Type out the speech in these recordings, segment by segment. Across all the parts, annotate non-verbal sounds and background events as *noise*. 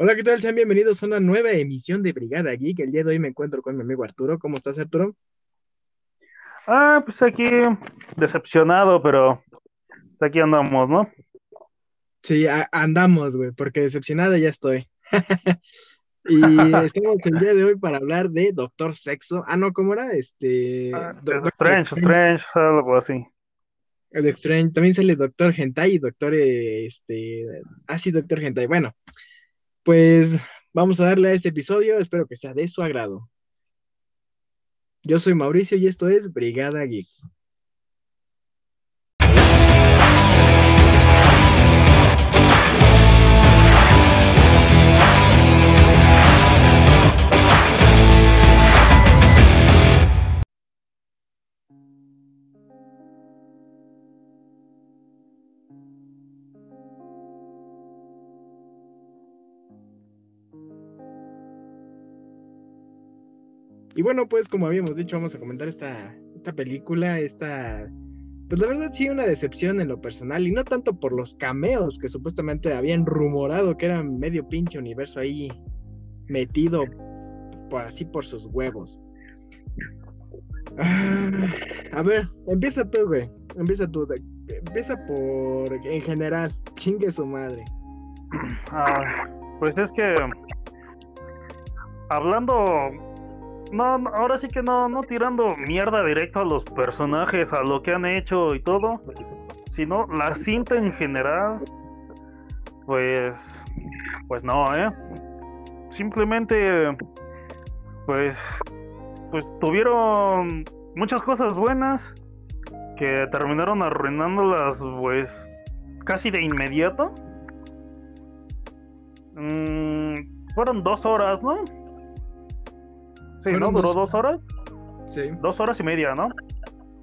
Hola, ¿qué tal? Sean bienvenidos a una nueva emisión de Brigada Geek. El día de hoy me encuentro con mi amigo Arturo. ¿Cómo estás, Arturo? Ah, pues aquí decepcionado, pero pues aquí andamos, ¿no? Sí, andamos, güey, porque decepcionado ya estoy. *laughs* y *laughs* estamos el día de hoy para hablar de Doctor Sexo. Ah, no, ¿cómo era? Este. Ah, Strange, Strange, algo así. El Strange. También sale Doctor Hentai y Doctor, este. Ah, sí, Doctor Hentai. Bueno, pues vamos a darle a este episodio. Espero que sea de su agrado. Yo soy Mauricio y esto es Brigada Geek. Y bueno, pues como habíamos dicho, vamos a comentar esta, esta película, esta... Pues la verdad sí una decepción en lo personal, y no tanto por los cameos que supuestamente habían rumorado que era medio pinche universo ahí metido por así por sus huevos. Ah, a ver, empieza tú, güey. Empieza tú. Empieza por en general. Chingue su madre. Ah, pues es que hablando no, ahora sí que no, no tirando mierda directo a los personajes, a lo que han hecho y todo, sino la cinta en general, pues, pues no, ¿eh? Simplemente, pues, pues tuvieron muchas cosas buenas que terminaron arruinándolas, pues, casi de inmediato. Mm, fueron dos horas, ¿no? Sí, ¿no? ¿Duró dos... horas? Sí. Dos horas y media, ¿no?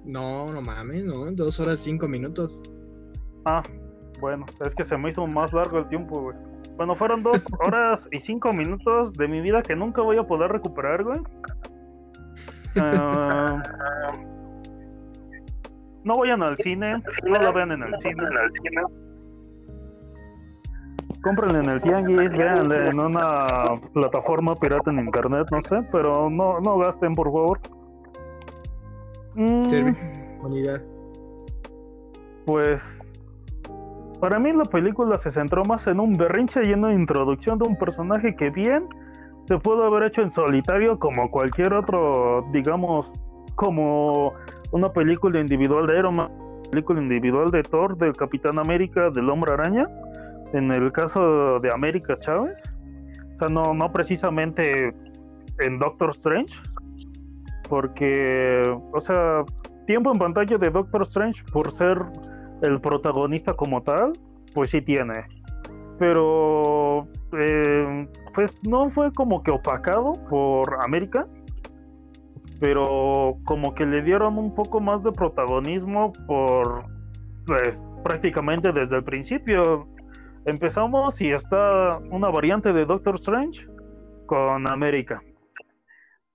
No, no mames, no. Dos horas cinco minutos. Ah, bueno, es que se me hizo más largo el tiempo, güey. Bueno, fueron dos *laughs* horas y cinco minutos de mi vida que nunca voy a poder recuperar, güey. Uh, no vayan al cine, no la vean en el cine. En el cine compren en el tianguis, vean en una plataforma pirata en internet, no sé, pero no, no gasten, por favor. Mm, unidad. Pues para mí la película se centró más en un berrinche lleno de introducción de un personaje que bien se pudo haber hecho en solitario como cualquier otro, digamos, como una película individual de Iron Man, película individual de Thor, del Capitán América, del Hombre Araña en el caso de América Chávez, o sea, no, no precisamente en Doctor Strange, porque, o sea, tiempo en pantalla de Doctor Strange por ser el protagonista como tal, pues sí tiene. Pero eh, pues no fue como que opacado por América, pero como que le dieron un poco más de protagonismo por, pues prácticamente desde el principio empezamos y está una variante de Doctor Strange con América.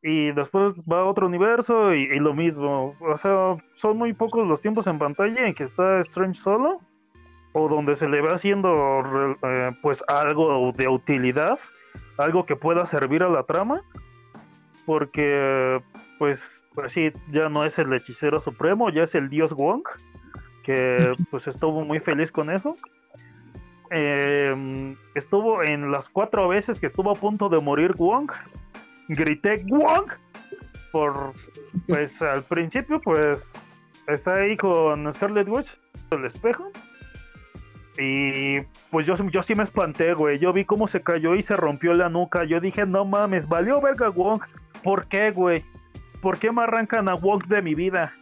Y después va a otro universo y, lo mismo. O sea, son muy pocos los tiempos en pantalla en que está Strange solo. O donde se le va haciendo eh, pues algo de utilidad. Algo que pueda servir a la trama. Porque pues, pues sí, ya no es el hechicero supremo, ya es el dios Wong. Que *laughs* pues estuvo muy feliz con eso. Em, estuvo en las cuatro veces que estuvo a punto de morir Wong. Grité Wong. Por, pues *laughs* al principio, pues está ahí con Scarlet Witch, el espejo. Y pues yo, yo sí me espanté, güey. Yo vi cómo se cayó y se rompió la nuca. Yo dije, no mames, valió verga Wong. ¿Por qué, güey? ¿Por qué me arrancan a Wong de mi vida?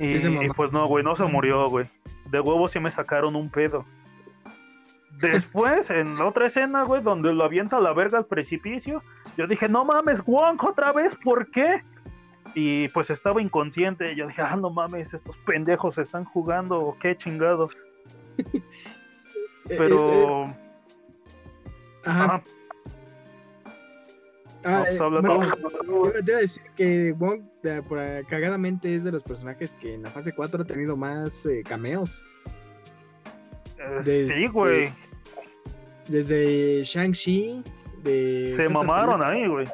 Y, y pues no, güey, no se murió, güey de huevo sí me sacaron un pedo. Después, en la otra escena, güey, donde lo avienta a la verga al precipicio, yo dije, no mames, Wong, otra vez, ¿por qué? Y pues estaba inconsciente. Yo dije, ah, no mames, estos pendejos están jugando, o qué chingados. *laughs* Pero. Ajá. Ah, eh, yo te iba a decir que Wong, por, cagadamente, es de los personajes que en la fase 4 ha tenido más eh, cameos. sí, güey. Desde Shang-Chi, de... Se mamaron ahí, güey.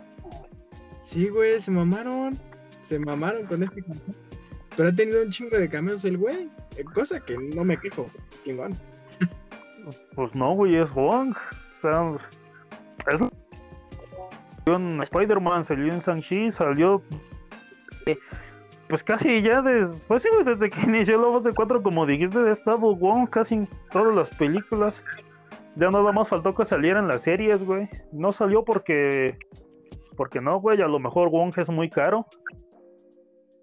Sí, güey, se mamaron. Se mamaron con este Pero ha tenido un chingo de cameos el güey. Eh, cosa que no me quejo. Chingón. Pues no, güey, es Wong. O sea, es en Spider-Man, salió en Shang-Chi, salió. Pues casi ya desde. Sí, desde que *laughs* inició la fase 4, como dijiste, ha estado Wong casi en todas las películas. Ya nada más faltó que salieran las series, güey. No salió porque. Porque no, güey. A lo mejor Wong es muy caro.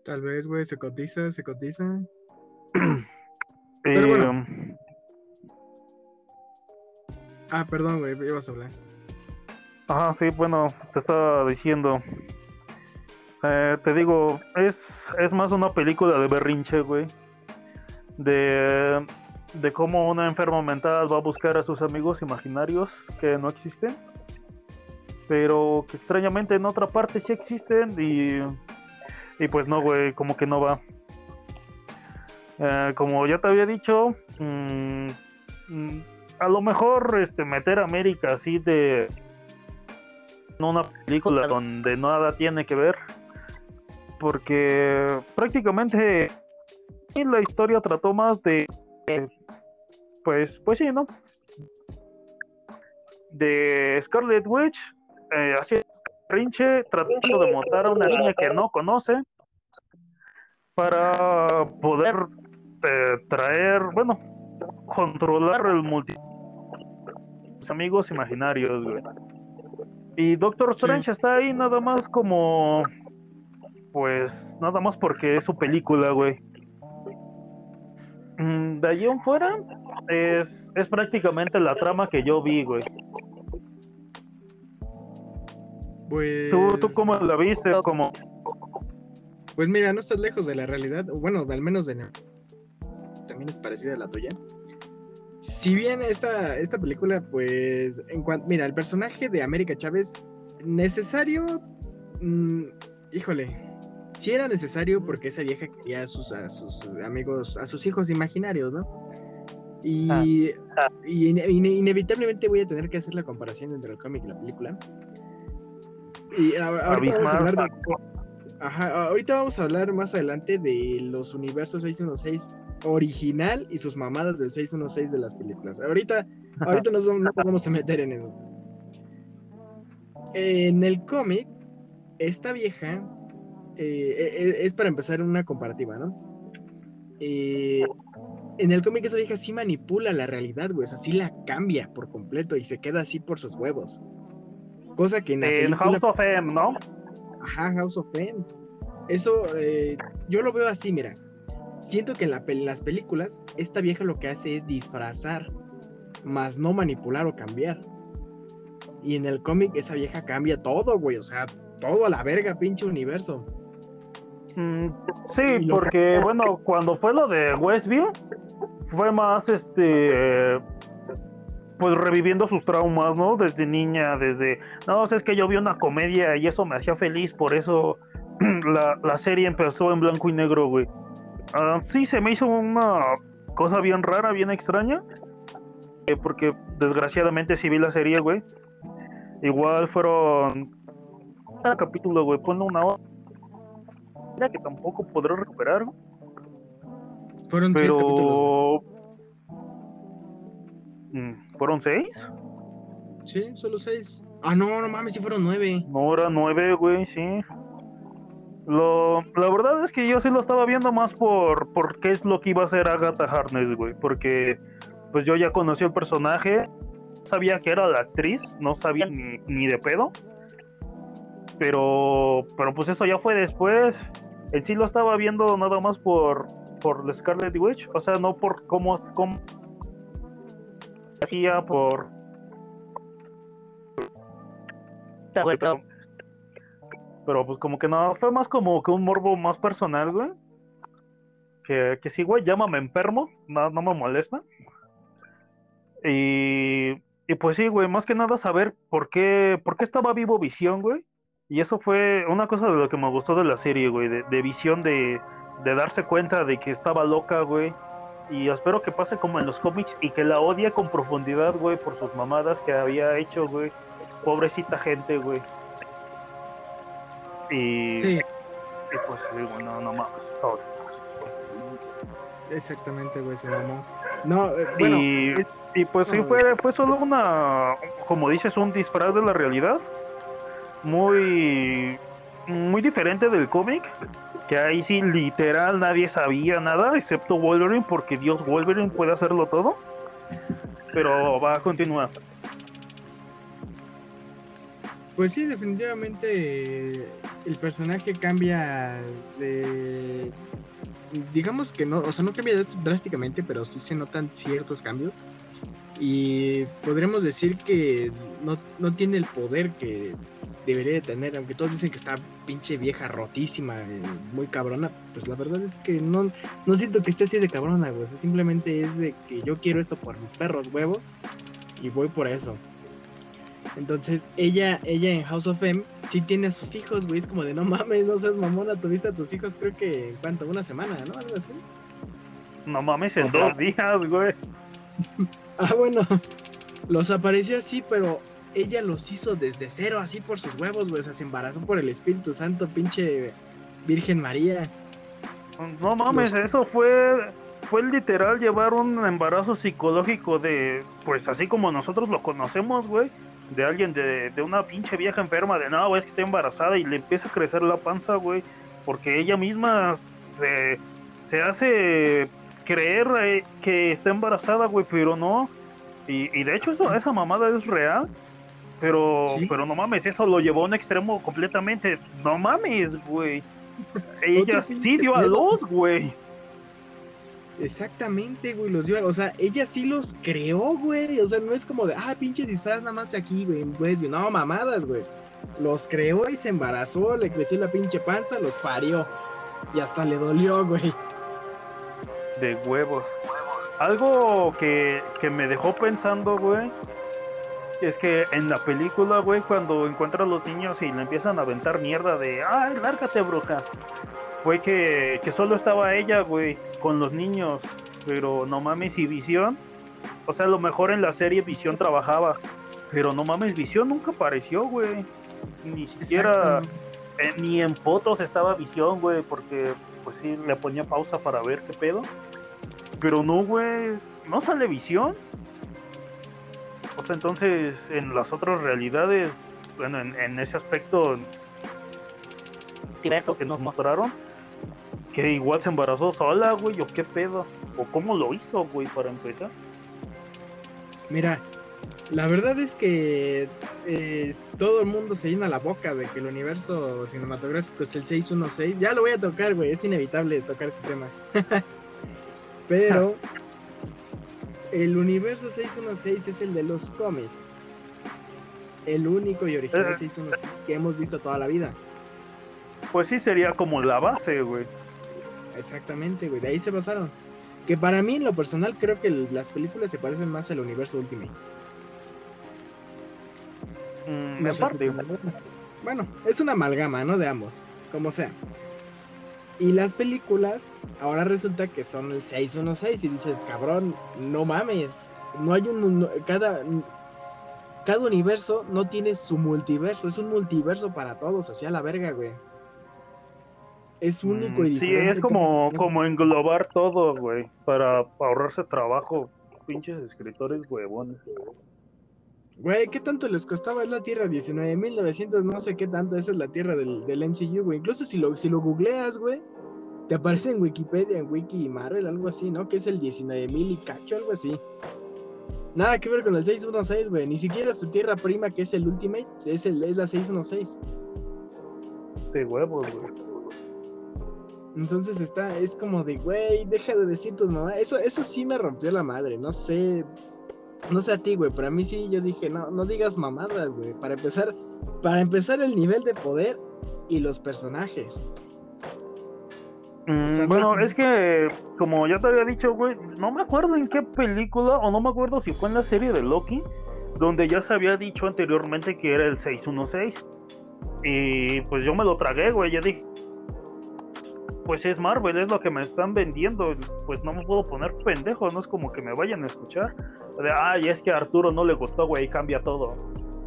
Tal vez, güey, se cotiza, se cotiza. *clears throat* Eh, ah, perdón, güey, ibas a hablar. Ajá, sí, bueno, te estaba diciendo. Eh, te digo, es, es más una película de berrinche, güey. De, de cómo una enferma mental va a buscar a sus amigos imaginarios que no existen. Pero que extrañamente en otra parte sí existen y, y pues no, güey, como que no va. Eh, como ya te había dicho, mm, mm, a lo mejor este, meter a América así de una película donde nada tiene que ver, porque prácticamente la historia trató más de, pues, pues sí, ¿no? De Scarlet Witch, eh, así rinche tratando de montar a una niña que no conoce para poder eh, traer, bueno, controlar el multi amigos imaginarios, güey. Y Doctor Strange está ahí nada más como. Pues nada más porque es su película, güey. Mm, de allí en fuera es, es prácticamente la trama que yo vi, güey. Pues... ¿Tú, ¿Tú cómo la viste? como Pues mira, no estás lejos de la realidad. Bueno, al menos de... También es parecida a la tuya si bien esta, esta película, pues, en cuanto, mira, el personaje de América Chávez, necesario, mm, híjole, sí era necesario porque esa vieja quería a sus, a sus amigos, a sus hijos imaginarios, ¿no? Y, ah. inevitablemente voy a tener que hacer la comparación entre el cómic y la película. Y ahorita vamos a hablar de... Ajá, ahorita vamos a hablar más adelante de los universos 616 original y sus mamadas del 616 de las películas. Ahorita, ahorita nos, no vamos a meter en eso. En el cómic, esta vieja eh, e, e, es para empezar una comparativa, ¿no? Eh, en el cómic esa vieja sí manipula la realidad, güey, o sea, sí la cambia por completo y se queda así por sus huevos. Cosa que en, House of M, ¿no? Ajá, House of M. Eso, eh, yo lo veo así, mira siento que en, las películas esta vieja lo que hace es disfrazar, más no manipular o cambiar. Y en el cómic esa vieja cambia todo, güey, o sea, todo a la verga, pinche universo. Mm, sí, porque bueno, cuando fue lo de Westview, fue más este pues reviviendo sus traumas, ¿no? Desde niña, desde, no, es que yo vi una comedia y eso me hacía feliz, por eso *clears throat* la, la serie empezó en blanco y negro, güey. Ah, sí, se me hizo una cosa bien rara, bien extraña. Eh, porque desgraciadamente sí vi la serie, güey. Igual fueron. Cada capítulo, güey, ponle una hora. que tampoco podré recuperar. Fueron Pero... seis capítulos. Mm, ¿Fueron seis? Sí, solo seis. Ah, no, no mames, sí fueron nueve. No, era nueve, güey, sí. Lo, la verdad es que yo sí lo estaba viendo más por, por qué es lo que iba a hacer Agatha Harness, güey. Porque pues yo ya conocí el personaje, sabía que era la actriz, no sabía ni, ni de pedo. Pero, pero pues eso ya fue después. El sí lo estaba viendo nada más por, por Scarlet Witch, o sea, no por cómo, cómo hacía por... Pero pues como que no, fue más como que un morbo más personal, güey. Que, que sí, güey, llámame enfermo, no, no me molesta. Y, y pues sí, güey, más que nada saber por qué, por qué estaba vivo Visión, güey. Y eso fue una cosa de lo que me gustó de la serie, güey, de, de Visión, de, de darse cuenta de que estaba loca, güey. Y espero que pase como en los cómics y que la odie con profundidad, güey, por sus mamadas que había hecho, güey. Pobrecita gente, güey. Y, Sí, y pues digo, no, no mames, exactamente, güey, se mamó. No, eh, bueno, y, es- y pues sí, fue, fue solo una, como dices, un disfraz de la realidad. Muy, muy diferente del cómic. Que ahí sí, literal, nadie sabía nada, excepto Wolverine, porque Dios Wolverine puede hacerlo todo. Pero va a continuar. Pues sí, definitivamente el personaje cambia de... Digamos que no, o sea, no cambia drásticamente, pero sí se notan ciertos cambios. Y podremos decir que no, no tiene el poder que debería de tener, aunque todos dicen que está pinche vieja rotísima, muy cabrona, pues la verdad es que no, no siento que esté así de cabrona, güey. o sea, simplemente es de que yo quiero esto por mis perros huevos y voy por eso. Entonces, ella, ella en House of M sí tiene a sus hijos, güey. Es como de no mames, no seas mamona, tuviste a tus hijos, creo que en cuánto, una semana, ¿no? Algo así. No mames, en dos días, güey. *laughs* Ah, bueno, los apareció así, pero ella los hizo desde cero, así por sus huevos, güey. O sea, se embarazó por el Espíritu Santo, pinche Virgen María. No mames, Los- eso fue fue literal llevar un embarazo psicológico de, pues así como nosotros lo conocemos, güey, de alguien de, de una pinche vieja enferma de no, güey, es que está embarazada y le empieza a crecer la panza, güey, porque ella misma se, se hace creer eh, que está embarazada, güey, pero no. Y, y de hecho eso, esa mamada es real. Pero, Sí. pero no mames, eso lo llevó a un extremo completamente. No mames, güey. *laughs* Ella sí dio a luz, güey. Exactamente, güey, los dio. O sea, ella sí los creó, güey. O sea, no es como de, ah, pinche disfraz nada más de aquí, güey. Pues, no, mamadas, güey. Los creó y se embarazó, le creció la pinche panza, los parió. Y hasta le dolió, güey. De huevos. Algo que, que me dejó pensando, güey, es que en la película, güey, cuando encuentra a los niños y le empiezan a aventar mierda de, ay, lárgate, bruja. Fue que, que solo estaba ella, güey, con los niños. Pero no mames, y Visión. O sea, a lo mejor en la serie Visión trabajaba. Pero no mames, Visión nunca apareció, güey. Ni siquiera, eh, ni en fotos estaba Visión, güey, porque pues sí, le ponía pausa para ver qué pedo. Pero no, güey, no sale Visión. O sea, entonces en las otras realidades, bueno, en, en ese aspecto, eso que nos mostraron, que igual se embarazó sola, güey, o qué pedo, o cómo lo hizo, güey, para empezar. Mira, la verdad es que todo el mundo se llena la boca de que el universo cinematográfico es el 616. Ya lo voy a tocar, güey, es inevitable tocar este tema. *laughs* Pero *laughs* el universo 616 es el de los cómics. El único y original Eh. 616 que hemos visto toda la vida. Pues sí sería como la base, güey. Exactamente, güey, de ahí se basaron. Que para mí, en lo personal, creo que las películas se parecen más al universo Ultimate. Mm, No parte. Bueno, es una amalgama, ¿no? De ambos, como sea. Y las películas, ahora resulta que son el 616 y dices, cabrón, no mames. No hay un... no- cada, cada universo no tiene su multiverso, es un multiverso para todos, así a la verga, güey. Es único Mm, y Sí, es como, como englobar todo, güey, para ahorrarse trabajo. Pinches escritores huevones. Güey, ¿qué tanto les costaba? Es la Tierra 19.900, no sé qué tanto, esa es la Tierra del, del MCU, güey. Incluso si lo, si lo googleas, güey, te aparece en Wikipedia, en Wiki y Marvel, algo así, ¿no? Que es el 19.000 y cacho, algo así. Nada que ver con el 616, güey. Ni siquiera su tierra prima, que es el Ultimate, es, el, es la 616. De huevos, güey. Entonces está, es como de, güey, deja de decir tus mamás. Eso, eso sí me rompió la madre, no sé. No sé a ti, güey, pero a mí sí yo dije, no, no digas mamadas, güey. Para empezar, para empezar el nivel de poder y los personajes. Mm, bueno, es que, como ya te había dicho, güey, no me acuerdo en qué película, o no me acuerdo si fue en la serie de Loki, donde ya se había dicho anteriormente que era el 616. Y pues yo me lo tragué, güey, ya dije. Pues es Marvel, es lo que me están vendiendo, pues no me puedo poner pendejo, no es como que me vayan a escuchar. De, ay, es que a Arturo no le gustó, güey, cambia todo.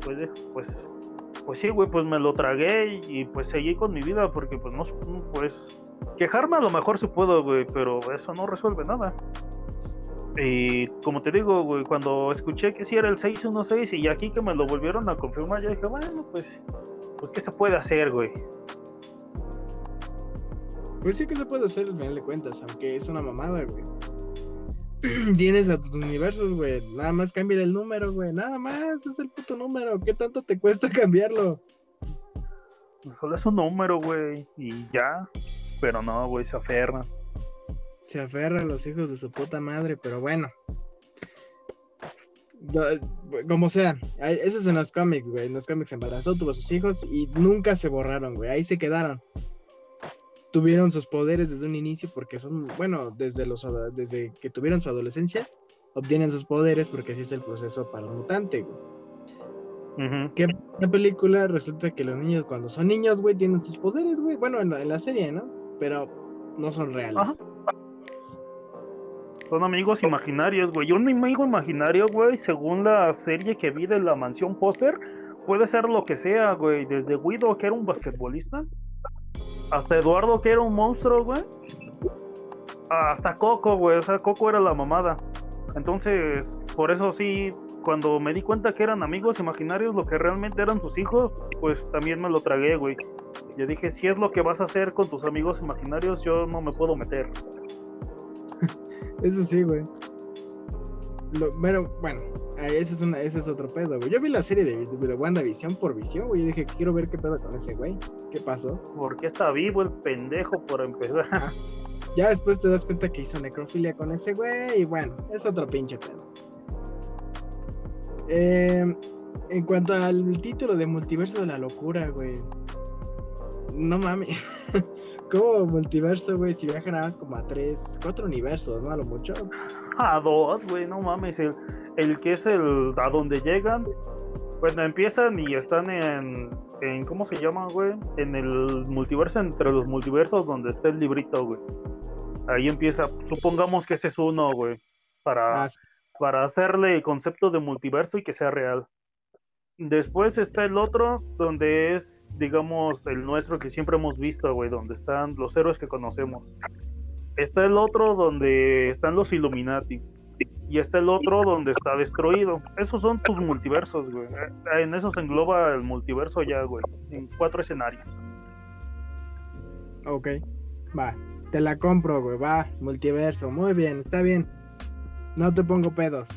Pues, pues, pues sí, güey, pues me lo tragué y, pues seguí con mi vida porque pues no, pues quejarme a lo mejor sí puedo, güey, pero eso no resuelve nada. Y como te digo, güey, cuando escuché que sí era el 616 y aquí que me lo volvieron a confirmar, yo dije, bueno, pues, pues ¿qué se puede hacer, güey? Pues sí que se puede hacer al final de cuentas, aunque es una mamada, güey. *clears throat* Tienes a tus universos, güey. Nada más cambia el número, güey. Nada más, es el puto número. ¿Qué tanto te cuesta *laughs* cambiarlo? Solo es un número, güey. Y ya. Pero no, güey, se aferra. Se aferra a los hijos de su puta madre, pero bueno. Como sea, eso es en los cómics, güey. En los cómics embarazó, tuvo sus hijos y nunca se borraron, güey. Ahí se quedaron tuvieron sus poderes desde un inicio porque son, bueno, desde, los, desde que tuvieron su adolescencia, obtienen sus poderes porque así es el proceso para un mutante, Que en la película resulta que los niños cuando son niños, güey, tienen sus poderes, güey. Bueno, en la, serie, ¿no? Pero no son reales. Son amigos imaginarios, güey. Un amigo imaginario, güey, según la serie que vi de la mansión Foster, puede ser lo que sea, güey. Desde Guido, que era un basquetbolista, hasta Eduardo, que era un monstruo, güey. Hasta Coco, güey. O sea, Coco era la mamada. Entonces, por eso sí, cuando me di cuenta que eran amigos imaginarios, lo que realmente eran sus hijos, pues también me lo tragué, güey. Yo dije, si es lo que vas a hacer con tus amigos imaginarios, yo no me puedo meter. *laughs* Eso sí, güey. pero bueno, ese es, una, ese es otro pedo, güey. Yo vi la serie de, de WandaVision por visión, güey. Y dije, quiero ver qué pedo con ese güey. ¿Qué pasó? Porque está vivo el pendejo por empezar. Ya después te das cuenta que hizo necrofilia con ese güey. Y bueno, es otro pinche pedo. Eh, en cuanto al título de Multiverso de la Locura, güey. No mames. *laughs* ¿Cómo multiverso, güey? Si viajan nada más como a tres, cuatro universos, ¿no? A lo mucho. A dos, güey, no mames. El, el que es el a donde llegan, bueno, empiezan y están en, en ¿cómo se llama, güey? En el multiverso, entre los multiversos donde está el librito, güey. Ahí empieza, supongamos que ese es uno, güey, para, ah, para hacerle el concepto de multiverso y que sea real. Después está el otro, donde es, digamos, el nuestro que siempre hemos visto, güey, donde están los héroes que conocemos. Está el otro donde están los Illuminati y está el otro donde está destruido. Esos son tus multiversos, güey. En eso se engloba el multiverso ya, güey. En cuatro escenarios. Ok, va. Te la compro, güey. Va, multiverso. Muy bien, está bien. No te pongo pedos.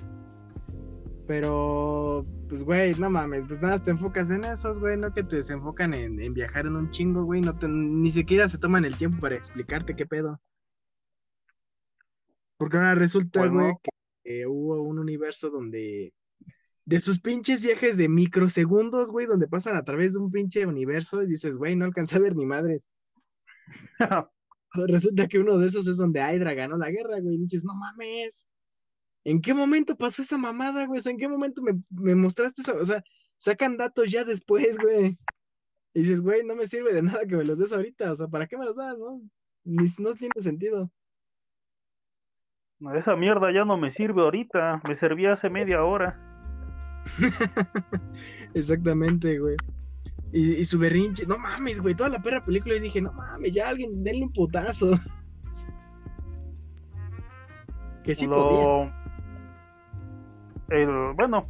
Pero, pues, güey, no mames. Pues nada, te enfocas en esos, güey. No que te desenfocan en, en viajar en un chingo, güey. No ni siquiera se toman el tiempo para explicarte qué pedo. Porque ahora resulta, güey, que hubo un universo donde. De sus pinches viajes de microsegundos, güey, donde pasan a través de un pinche universo y dices, güey, no alcanza a ver ni madres. *laughs* resulta que uno de esos es donde Hydra ganó la guerra, güey. Y dices, no mames. ¿En qué momento pasó esa mamada, güey? O sea, ¿en qué momento me, me mostraste esa? O sea, sacan datos ya después, güey. Y dices, güey, no me sirve de nada que me los des ahorita. O sea, ¿para qué me los das, no? Ni, no tiene sentido. Esa mierda ya no me sirve ahorita, me servía hace media hora. *laughs* Exactamente, güey. Y, su berrinche, no mames, güey, toda la perra película y dije, no mames, ya alguien denle un putazo. *laughs* Que sí podía. El, bueno,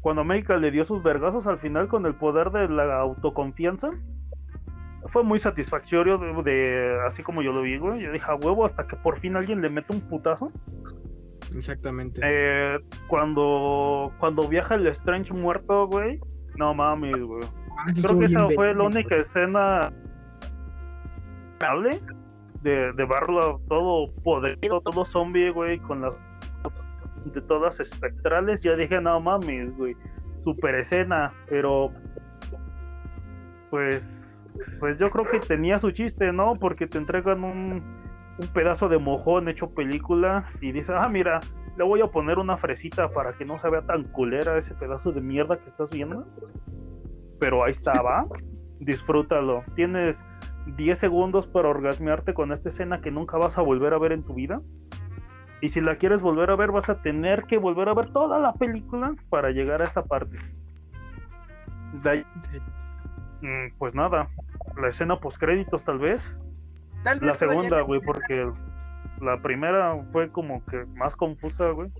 cuando América le dio sus vergazos al final con el poder de la autoconfianza, fue muy satisfactorio de, así como yo lo vi, güey. Yo dije, a huevo, hasta que por fin alguien le mete un putazo. Exactamente. Eh, cuando, cuando viaja el Strange muerto, güey. No mames, güey. Ah, Creo que esa fue la única escena de, de verlo todo podrido, todo zombie, güey, con las de todas espectrales. Ya dije, no mames, güey. Super escena, pero pues pues yo creo que tenía su chiste, ¿no? Porque te entregan un, un pedazo de mojón hecho película y dices, ah, mira, le voy a poner una fresita para que no se vea tan culera ese pedazo de mierda que estás viendo. Pero ahí estaba, disfrútalo. Tienes 10 segundos para orgasmearte con esta escena que nunca vas a volver a ver en tu vida. Y si la quieres volver a ver, vas a tener que volver a ver toda la película para llegar a esta parte. De pues nada, la escena post créditos tal vez. Tal vez La segunda, güey, porque la primera fue como que más confusa, güey.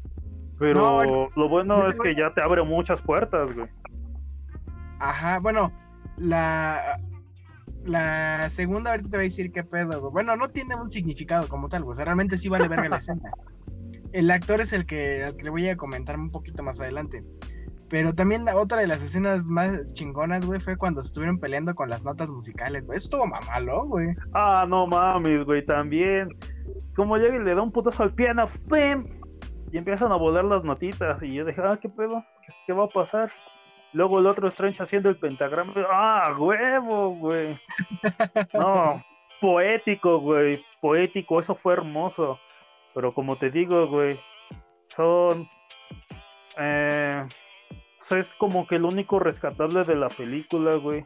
Pero No, lo bueno es que ya te abre muchas puertas, güey. Ajá, bueno, la, la segunda ahorita te voy a decir qué pedo, güey. Bueno, no tiene un significado como tal, güey. O sea, realmente sí vale verga la escena. El actor es el que, al que le voy a comentar un poquito más adelante. Pero también la otra de las escenas más chingonas, güey, fue cuando estuvieron peleando con las notas musicales, güey. Eso estuvo mamalo, güey. Ah, no mames, güey, también. Como llega y le da un putazo al piano, ¡pim! Y empiezan a volar las notitas. Y yo dije, ah, ¿qué pedo? ¿Qué, va a pasar? Luego el otro Strange haciendo el pentagrama. ¡Ah, huevo, güey! *laughs* No, poético, güey. Poético, eso fue hermoso. Pero como te digo, güey, son. Eh, es como que el único rescatable de la película, güey.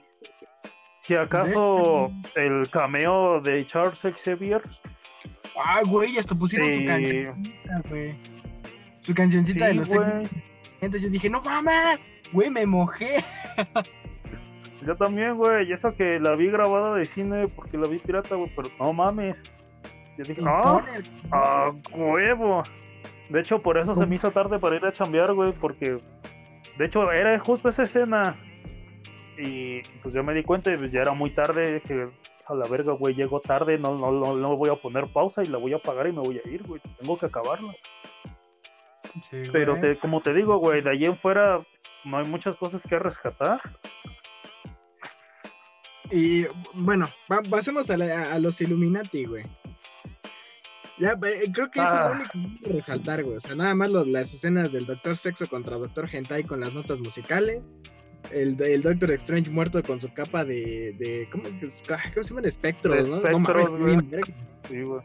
Si acaso el cameo de Charles Xavier. Ah, güey, hasta pusieron su Sí. cancioncita, güey. Su cancioncita de los güey. Entonces yo dije, no mames, güey, me mojé. Yo también, güey. Y eso que la vi grabada de cine porque la vi pirata, güey. Pero no mames. Yo dije, ah, el- ah, huevo. De hecho, por eso se me hizo tarde para ir a chambear, güey. Porque, de hecho, era justo esa escena. Y pues ya me di cuenta y pues, ya era muy tarde. Que a la verga, güey, llego tarde. No, no, no, no voy a poner pausa y la voy a apagar y me voy a ir, güey. Tengo que acabarla. Sí, Pero te, como te digo, güey, de allí en fuera no hay muchas cosas que rescatar. Y bueno, pasemos a, la- a los Illuminati, güey. Ya, eh, creo que eso es Ah. lo único que hay que resaltar, güey. O sea, nada más los- las escenas del Doctor Sexo contra Doctor Hentai con las notas musicales. El, el Doctor Strange muerto con su capa de. de ¿cómo? Ah, ¿cómo se llaman? Espectros, De ¿no? espectros, no mames, güey. Sí, güey.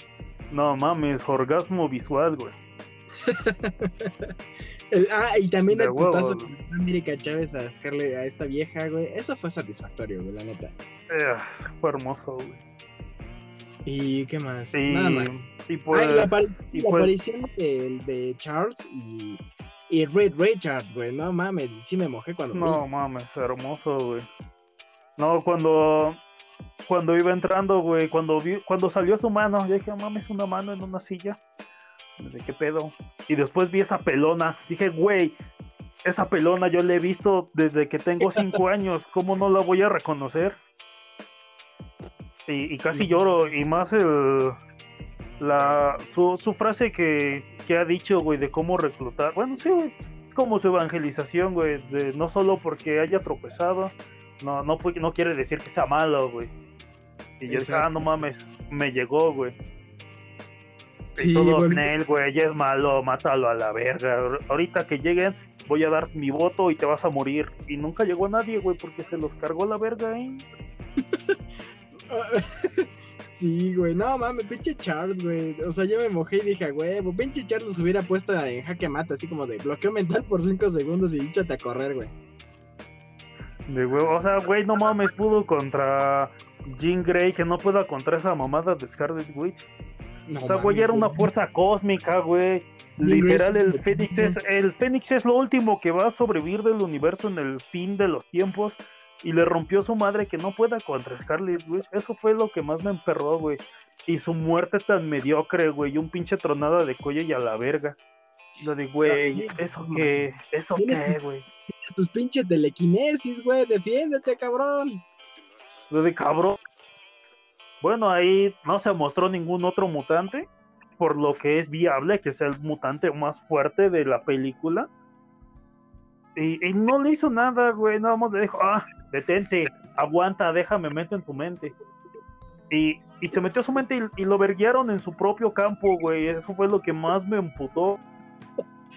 No mames, orgasmo visual, güey. *laughs* El- ah, y también De el putazo huevos. que América Chávez a Scarlett, a esta vieja, güey. Eso fue satisfactorio, güey, la neta. Eh, fue hermoso, güey. ¿Y qué más? Y, Nada más. y pues, Ay, la, apari- y la pues- aparición de, de Charles y, y Reed Richards, güey. No mames, sí me mojé cuando no vi. mames, hermoso, güey. No, cuando cuando iba entrando, güey, cuando vi, cuando salió su mano, yo dije, "No mames, una mano en una silla. ¿De qué pedo? Y después vi esa pelona, dije, güey, esa pelona yo la he visto desde que tengo cinco *laughs* años, ¿cómo no la voy a reconocer? Y, y casi lloro, y más el la su, su frase que, que ha dicho, güey, de cómo reclutar. Bueno, sí, güey, es como su evangelización, güey, de no solo porque haya tropezado, no, no, no quiere decir que sea malo, güey. Y yo dije, ah, no mames, me llegó, güey. Sí, y todo güey. Ya es malo, mátalo a la verga. Ahor- Ahorita que lleguen, voy a dar mi voto y te vas a morir. Y nunca llegó nadie, güey, porque se los cargó la verga, ¿eh? *laughs* *laughs* Sí, güey. No mames, pinche Charles, güey. O sea, yo me mojé y dije, güey, pinche Charles los hubiera puesto en jaque mata, así como de bloqueo mental por 5 segundos y échate a correr, güey. De huevo, o sea, güey, no mames, pudo contra Jean Grey, que no pueda contra esa mamada de Scarlet Witch. No o sea, güey, era una fuerza cósmica, güey. Literal, el Fénix es, el Fénix es lo último que va a sobrevivir del universo en el fin de los tiempos. Y le rompió su madre que no pueda contra Scarlet Witch. Eso fue lo que más me emperró, güey. Y su muerte tan mediocre, güey. Y un pinche tronada de cuello y a la verga. Lo de, güey, ¿eso qué? ¿Eso qué, güey? Tus pinches telequinesis, güey. Defiéndete, cabrón. Lo de cabrón. Bueno, ahí no se mostró ningún otro mutante, por lo que es viable que sea el mutante más fuerte de la película. Y, y no le hizo nada, güey, nada más le dijo, ah, detente, aguanta, déjame, meto en tu mente. Y, y se metió a su mente y, y lo verguiaron en su propio campo, güey, eso fue lo que más me emputó.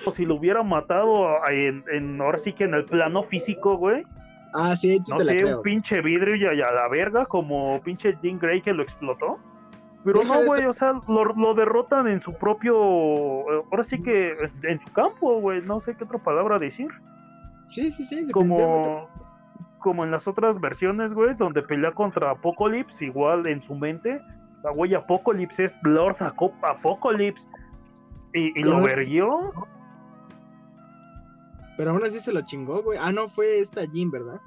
O si lo hubiera matado en, en- ahora sí que en el plano físico, güey. Ah, sí, sí No te la sé, creo. un pinche vidrio y a, la verga, como pinche Jean Grey que lo explotó. Pero Deja no, güey, o sea, lo, lo derrotan en su propio. eh, Ahora sí que en su campo, güey, no sé qué otra palabra decir. Sí, sí, sí. Como. como en las otras versiones, güey, donde pelea contra Apocalypse, igual en su mente. O sea, güey, Apocalypse es Lord Apocalypse. Y, y lo verguió. Pero aún así se lo chingó, güey. Ah, no, fue esta Jim, ¿verdad?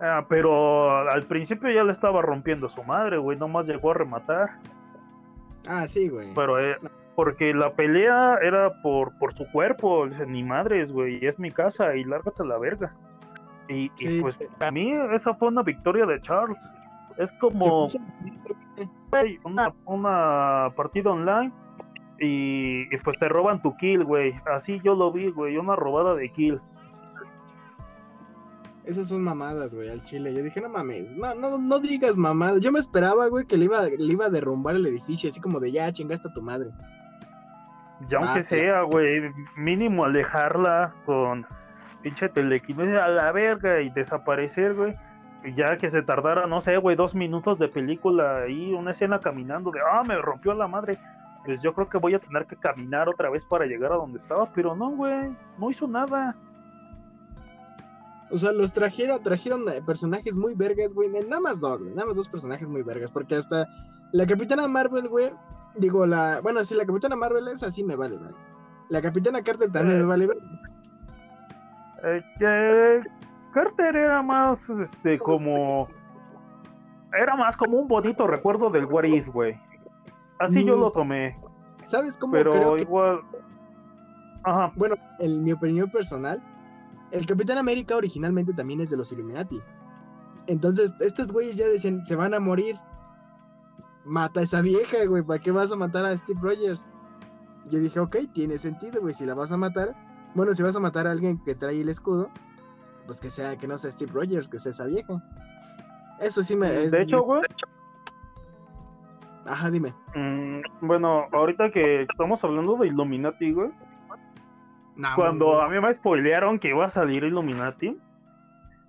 Ah, pero al principio ya le estaba rompiendo su madre, güey. Nomás llegó a rematar. Ah, sí, güey. Pero eh, porque la pelea era por, por su cuerpo. Ni madres, güey. Es mi casa y lárgate a la verga. Y, pues a mí esa fue una victoria de Charles. Es como una, una partida online y, pues te roban tu kill, güey. Así yo lo vi, güey. Una robada de kill. Esas son mamadas, güey, al chile. Yo dije, no mames, no, no, digas mamadas. Yo me esperaba, güey, que le iba, le iba a derrumbar el edificio, así como de ya, chingaste a tu madre. Ya aunque sea, güey, mínimo alejarla con pinche telequinesis a la verga y desaparecer, güey. Y ya que se tardara, no sé, güey, dos minutos de película ahí, una escena caminando de, ah, me rompió la madre. Pues yo creo que voy a tener que caminar otra vez para llegar a donde estaba, pero no, güey, no hizo nada. O sea, los trajeron, trajeron personajes muy vergas, güey. Nada más dos, güey. Nada más dos personajes muy vergas. Porque hasta la Capitana Marvel, güey. Digo, la. Bueno, si la Capitana Marvel es así, me vale, güey. La Capitana Carter también me vale. Eh, Carter era más, este, como. Era más como un bonito recuerdo del What If, güey. Así yo mm. lo tomé. ¿Sabes cómo? Pero igual. Ajá. Bueno, en mi opinión personal, el Capitán América originalmente también es de los Illuminati. Entonces, estos güeyes ya decían, se van a morir. Mata a esa vieja, güey. ¿Para qué vas a matar a Steve Rogers? Yo dije, ok, tiene sentido, güey. Si la vas a matar, bueno, si vas a matar a alguien que trae el escudo, pues que sea, que no sea Steve Rogers, que sea esa vieja. Eso sí me. de hecho, güey. Ajá, dime. Mm, bueno, ahorita que estamos hablando de Illuminati, güey. Cuando a mí me spoilearon que iba a salir Illuminati,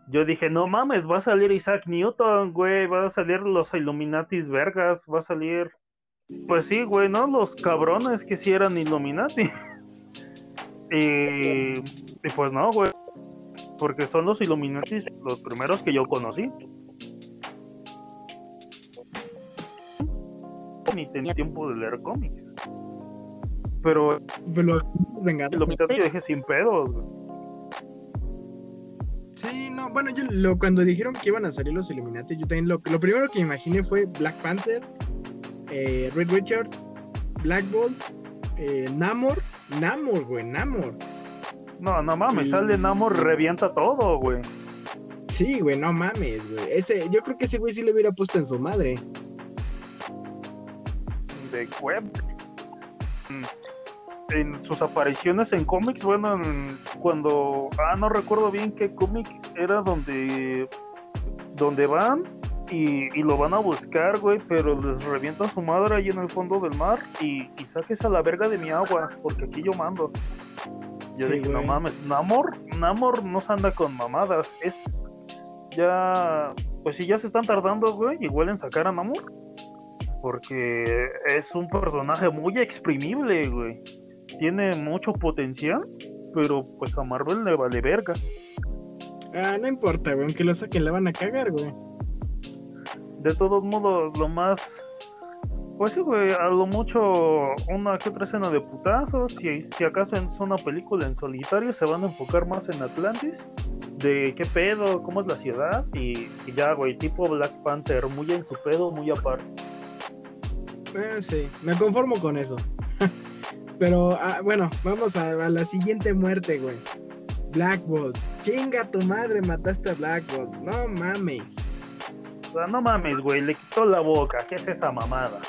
yo dije, no mames, va a salir Isaac Newton, güey, va a salir los Illuminatis vergas, va a salir... Pues sí, güey, ¿no? Los cabrones que sí eran Illuminati. *laughs* y, y pues no, güey. Porque son los Illuminatis los primeros que yo conocí. Ni tenía tiempo de leer cómics. Pero. Pero te dejé sin pedos, Sí, no, bueno, yo lo, cuando dijeron que iban a salir los Illuminati, yo también lo, lo primero que imaginé fue Black Panther, eh, Red Richards, Black Bolt, eh, Namor, Namor, güey, Namor. No, no mames, sale Namor, revienta todo, güey. Sí, güey, no mames, güey. Ese, yo creo que ese güey sí le hubiera puesto en su madre. De web en sus apariciones en cómics, bueno, cuando, ah, no recuerdo bien qué cómic era donde, donde van y, lo van a buscar, güey, pero les revientan su madre ahí en el fondo del mar y, y saques a la verga de mi agua, porque aquí yo mando. Yo dije, no mames, Namor, Namor no se anda con mamadas, es ya, pues si ya se están tardando, güey, igual en sacar a Namor. Porque es un personaje muy exprimible, güey tiene mucho potencial, pero pues a Marvel le vale verga. Ah, no importa, güey, aunque lo saquen la van a cagar, güey. De todos modos, lo más pues sí, güey, a lo mucho una que otra escena de putazos. Si, si acaso es una película en solitario, se van a enfocar más en Atlantis. De qué pedo, cómo es la ciudad. Y, ya, güey, tipo Black Panther, muy en su pedo, muy aparte. Eh, sí, me conformo con eso. *laughs* Pero ah, bueno, vamos a, la siguiente muerte, güey. Blackbolt. Chinga tu madre, mataste a Blackbolt. No mames. O sea, no mames, güey. Le quitó la boca. ¿Qué es esa mamada?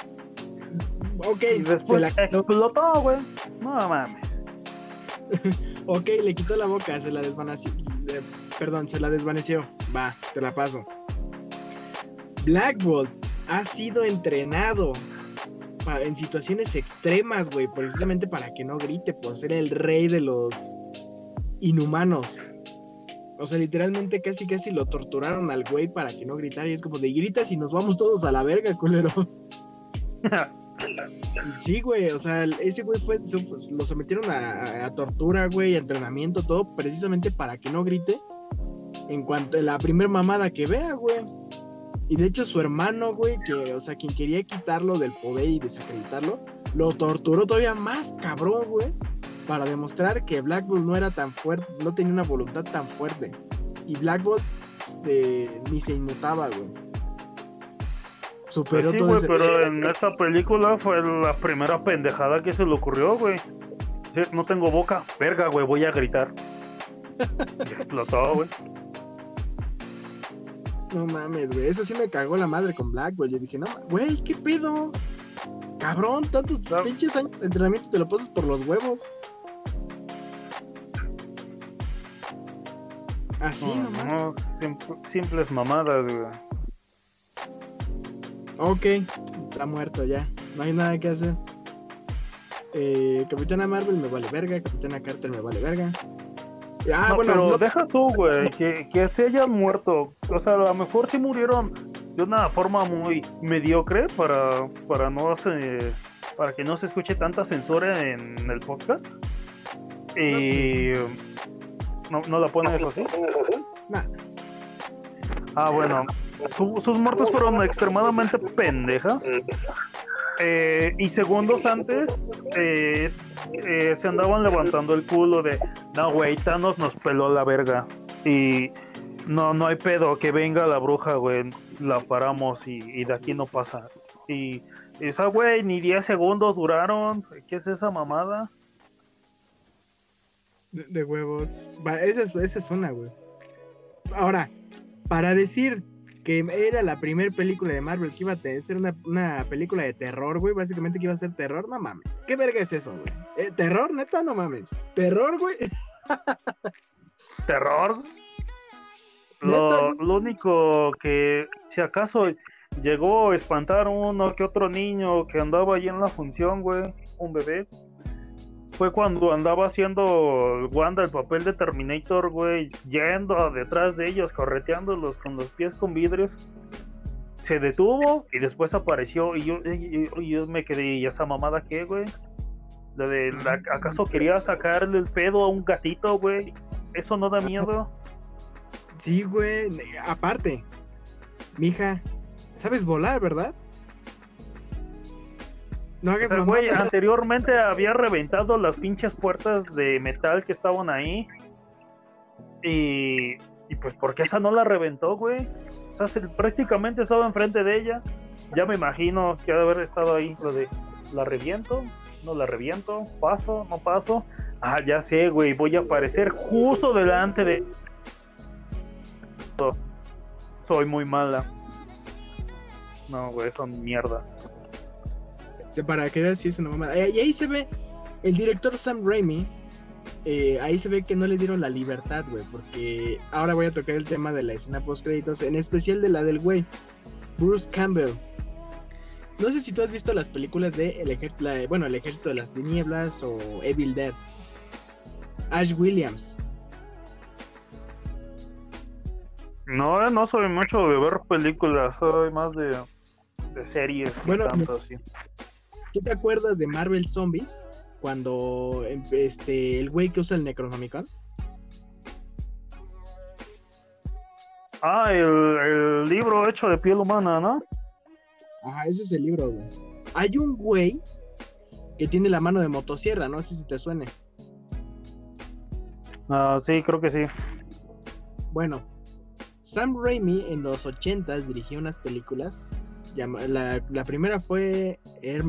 Ok. Y después la explotó, güey. No mames. *laughs* ok, le quitó la boca. Se la desvaneció. perdón, se la desvaneció. Va, te la paso. Blackbolt ha sido entrenado en situaciones extremas, güey, precisamente para que no grite, por ser el rey de los inhumanos. O sea, literalmente casi casi lo torturaron al güey para que no gritara. Y es como de gritas y nos vamos todos a la verga, culero. *laughs* sí, güey, o sea, ese güey fue, lo sometieron a, tortura, güey, a entrenamiento, todo, precisamente para que no grite. en cuanto a la primer mamada que vea, güey. Y de hecho su hermano, güey, que, o sea, quien quería quitarlo del poder y desacreditarlo, lo torturó todavía más cabrón, güey, para demostrar que Black Bolt no era tan fuerte, no tenía una voluntad tan fuerte. Y Black Bolt este, ni se inmutaba, güey. Superó pues sí, güey, pero en esta película fue la primera pendejada que se le ocurrió, güey. no tengo boca, verga, güey, voy a gritar. *laughs* y explotó, güey. No mames, güey. Eso sí me cagó la madre con Black, güey. Yo dije, no, güey, ¿qué pedo? Cabrón, tantos pinches años de entrenamiento te lo pasas por los huevos. Así nomás. No, simples mamadas, güey. Ok, está muerto ya. No hay nada que hacer. Eh, Capitana Marvel me vale verga. Capitana Carter me vale verga. Ah, no, bueno, pero deja tú, güey, que, que se hayan muerto. O sea, a lo mejor sí murieron de una forma muy mediocre para, para no se, para que no se escuche tanta censura en el podcast. Y no, no la pones así. Ah, bueno. sus muertes fueron extremadamente pendejas. Eh, y segundos antes eh, eh, se andaban levantando el culo de no güey Thanos nos peló la verga y no no hay pedo que venga la bruja güey la paramos y, de aquí no pasa. Y, esa güey ni 10 segundos duraron. ¿qué es esa mamada? De, huevos. Esa es, esa es una güey. Ahora para decir que era la primera película de Marvel que iba a ser una, película de terror, güey. Básicamente que iba a ser terror, no mames. ¿Qué verga es eso, güey? ¿Eh, ¿Terror, neta? No mames. ¿Terror, güey? *laughs* ¿Terror? Lo, lo, único que, si acaso llegó a espantar uno que otro niño que andaba allí en la función, güey, un bebé, fue cuando andaba haciendo Wanda el papel de Terminator, güey, yendo detrás de ellos, correteándolos con los pies con vidrios. Se detuvo y después apareció y yo, yo me quedé, ¿y esa mamada qué, güey? de, ¿Acaso quería sacarle el pedo a un gatito, güey? ¿Eso no da miedo? Sí, güey. Aparte, mija, sabes volar, ¿verdad? No hagas o güey, anteriormente había reventado las pinches puertas de metal que estaban ahí. Y, y pues, ¿por qué esa no la reventó, güey? O sea, prácticamente estaba enfrente de ella. Ya me imagino que ha de haber estado ahí lo de, ¿la reviento? ¿No la reviento? ¿Paso? ¿No paso? Ah, ya sé, güey, voy a aparecer justo delante de... Soy muy mala. No, güey, son mierdas para que veas si es una mamada. Y ahí se ve el director Sam Raimi. Eh, ahí se ve que no le dieron la libertad, güey. Porque ahora voy a tocar el tema de la escena post créditos, en especial de la del güey, Bruce Campbell. No sé si tú has visto las películas de el ejército, bueno, el ejército de las tinieblas o Evil Dead. Ash Williams. No, no soy mucho de ver películas, soy más de, de series. Bueno, ¿Tú te acuerdas de Marvel Zombies? Cuando este el güey que usa el Necronomicon. Ah, el, libro hecho de piel humana, ¿no? Ajá, ese es el libro, güey. Hay un güey que tiene la mano de motosierra, no sé si te suene. Ah, sí, creo que sí. Bueno, Sam Raimi en los 80 dirigió unas películas la, primera fue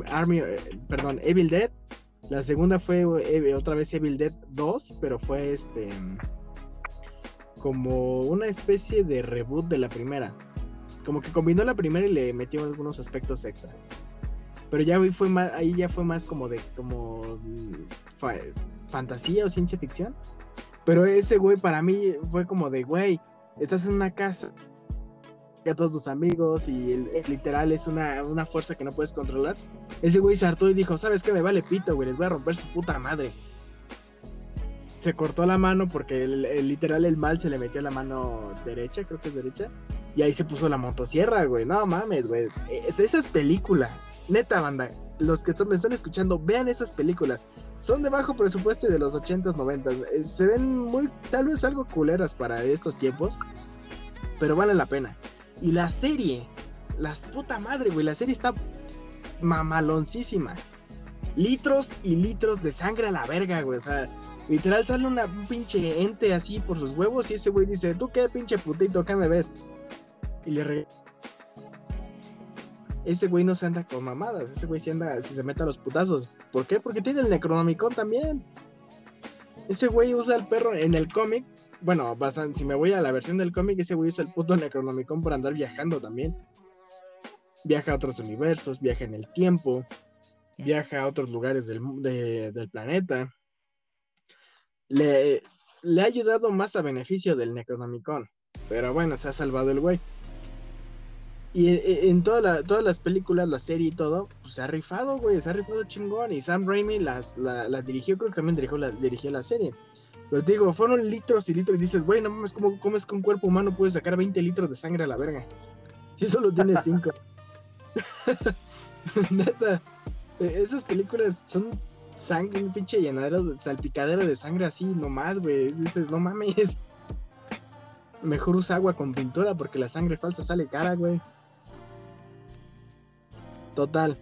Army, eh, perdón, Evil Dead. La segunda fue eh, otra vez Evil Dead 2, pero fue este como una especie de reboot de la primera. Como que combinó la primera y le metió algunos aspectos extra. Pero ya fue más, ahí ya fue más como de como fantasía o ciencia ficción. Pero ese güey para mí fue como de, güey, estás en una casa a todos tus amigos y el, literal es una, una, fuerza que no puedes controlar. Ese güey se hartó y dijo, ¿sabes qué? Me vale pito, güey, les voy a romper su puta madre. Se cortó la mano porque literal el mal se le metió a la mano derecha, creo que es derecha. Y ahí se puso la motosierra, güey. No mames, güey. Es, esas películas, neta, banda, los que me están escuchando, vean esas películas. son de bajo presupuesto y de los 80s, 90s. Eh, Se ven muy, tal vez algo culeras para estos tiempos, pero vale la pena. Y la serie, las puta madre, güey, la serie está mamaloncísima. Litros y litros de sangre a la verga, güey. O sea, literal sale una, un pinche ente así por sus huevos y ese güey dice, ¿tú qué pinche putito, qué me ves? Y le re... Ese güey no se anda con mamadas, ese güey se anda, si se mete a los putazos. ¿Por qué? Porque tiene el Necronomicon también. Ese güey usa el perro en el cómic. Bueno, si me voy a la versión del cómic, ese güey usa el puto Necronomicon por andar viajando también. Viaja a otros universos, viaja en el tiempo, viaja a otros lugares del, del planeta. Le, le ha ayudado más a beneficio del Necronomicon. Pero bueno, se ha salvado el güey. Y e- e- en todas las películas, la serie y todo, pues se ha rifado, güey, se ha rifado chingón. Y Sam Raimi las, la, la dirigió, creo que también dirigió la, dirigió la serie. Pero te digo, fueron litros y litros. Y dices, güey, no mames, ¿cómo, ¿cómo es que un cuerpo humano puede sacar 20 litros de sangre a la verga? Si solo tiene *laughs* 5. *laughs* Neta, eh, esas películas son sangre, un pinche llenadero, de- salpicadero de sangre así, nomás, güey. Dices, no mames. Mejor usa agua con pintura porque la sangre falsa sale cara, güey. Total.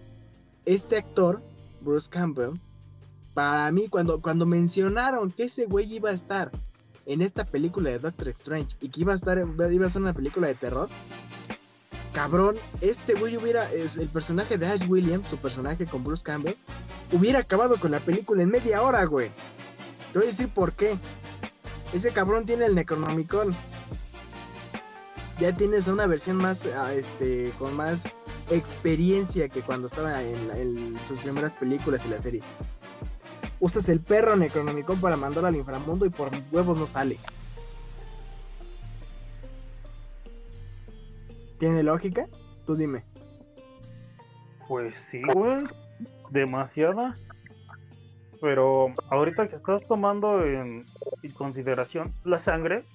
Este actor, Bruce Campbell, para mí, cuando, cuando mencionaron que ese güey iba a estar en esta película de Doctor Strange y que iba a estar iba a ser una película de terror, cabrón, este güey hubiera, el personaje de Ash Williams, su personaje con Bruce Campbell, hubiera acabado con la película en media hora, güey. Te voy a decir por qué. Ese cabrón tiene el Necronomicon. Ya tienes una versión más, ah, este, con más experiencia que cuando estaba en, en sus primeras películas y la serie. Usas el perro Necronomicon para mandarlo al inframundo y por mis huevos no sale. ¿Tiene lógica? Tú dime. Pues sí, güey. Demasiada. Pero ahorita que estás tomando en, consideración la sangre,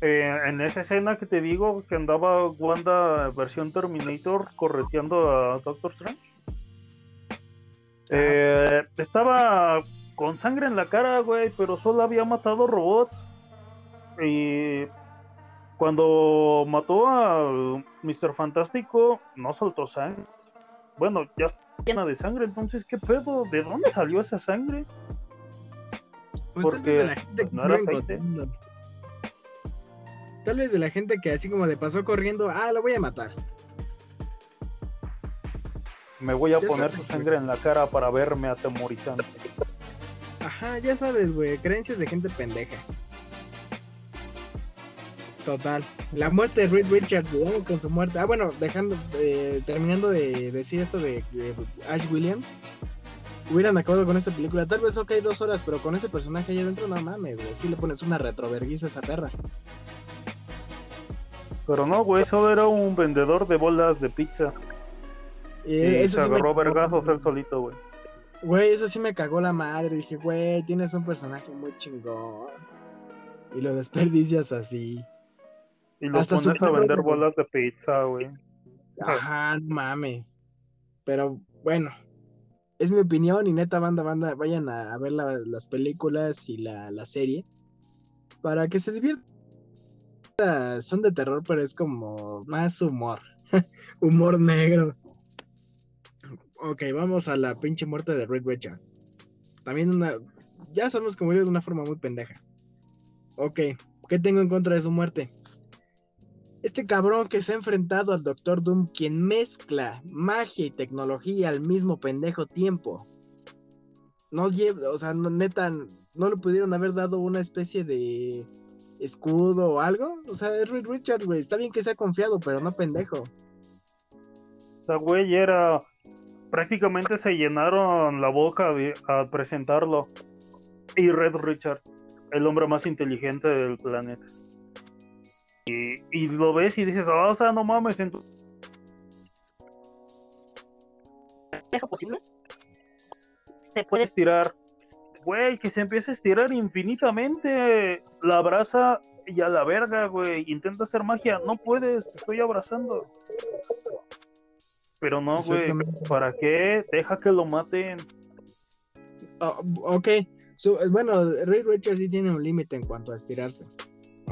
eh, en esa escena que te digo que andaba Wanda versión Terminator correteando a Doctor Strange, eh, estaba con sangre en la cara, güey, pero solo había matado robots. Y cuando mató a Mr. Fantástico, no soltó sangre. Bueno, ya está llena de sangre, entonces, ¿qué pedo? ¿De dónde salió esa sangre? Pues Porque, tal vez de la gente pues, no era aceite. Tal vez de la gente que así como le pasó corriendo, ah, lo voy a matar. Me voy a Ya poner su sangre en la cara para verme atemorizante. Ajá, ya sabes, güey, creencias de gente pendeja. Total. La muerte de Reed Richards, vamos con su muerte. Ah, bueno, dejando, eh, terminando de decir esto de, de Ash Williams. Hubieran acabado con esta película. Tal vez ok, dos horas, pero con ese personaje ahí adentro, no mames, güey. Si le pones una retroverguiza a esa perra. Pero no, güey, solo era un vendedor de bolas de pizza. Y Y eso se sí agarró vergazos él solito, güey. Güey, eso sí me cagó la madre. Dije, güey, tienes un personaje muy chingón. Y lo desperdicias así. Y lo Hasta pones a vender bolas de pizza, güey. Ajá, no mames. Pero bueno, es mi opinión y neta, banda, banda, vayan a, a ver la- las películas y la, la serie para que se diviertan. Son de terror, pero es como más humor. *laughs* humor negro. Ok, vamos a la pinche muerte de Reed Richards. También una. Ya sabemos que murió de una forma muy pendeja. Ok, ¿qué tengo en contra de su muerte? Este cabrón que se ha enfrentado al Doctor Doom, quien mezcla magia y tecnología al mismo pendejo tiempo. No lleva, o sea, neta, no le pudieron haber dado una especie de escudo o algo. O sea, es Reed Richards, güey. Está bien que sea confiado, pero no pendejo. O güey, era. Prácticamente se llenaron la boca al presentarlo. Y Red Richard, el hombre más inteligente del planeta. Y, y lo ves y dices, "Ah, o sea, no mames, en tu- pendejo posible, se puede estirar. Güey, que se empieza a estirar infinitamente. La abraza y a la verga, güey. Intenta hacer magia. No puedes, te estoy abrazando. Pero no, güey. ¿Para qué? Deja que lo maten. Oh, ok, su- bueno, Reed Richards sí tiene un límite en cuanto a estirarse.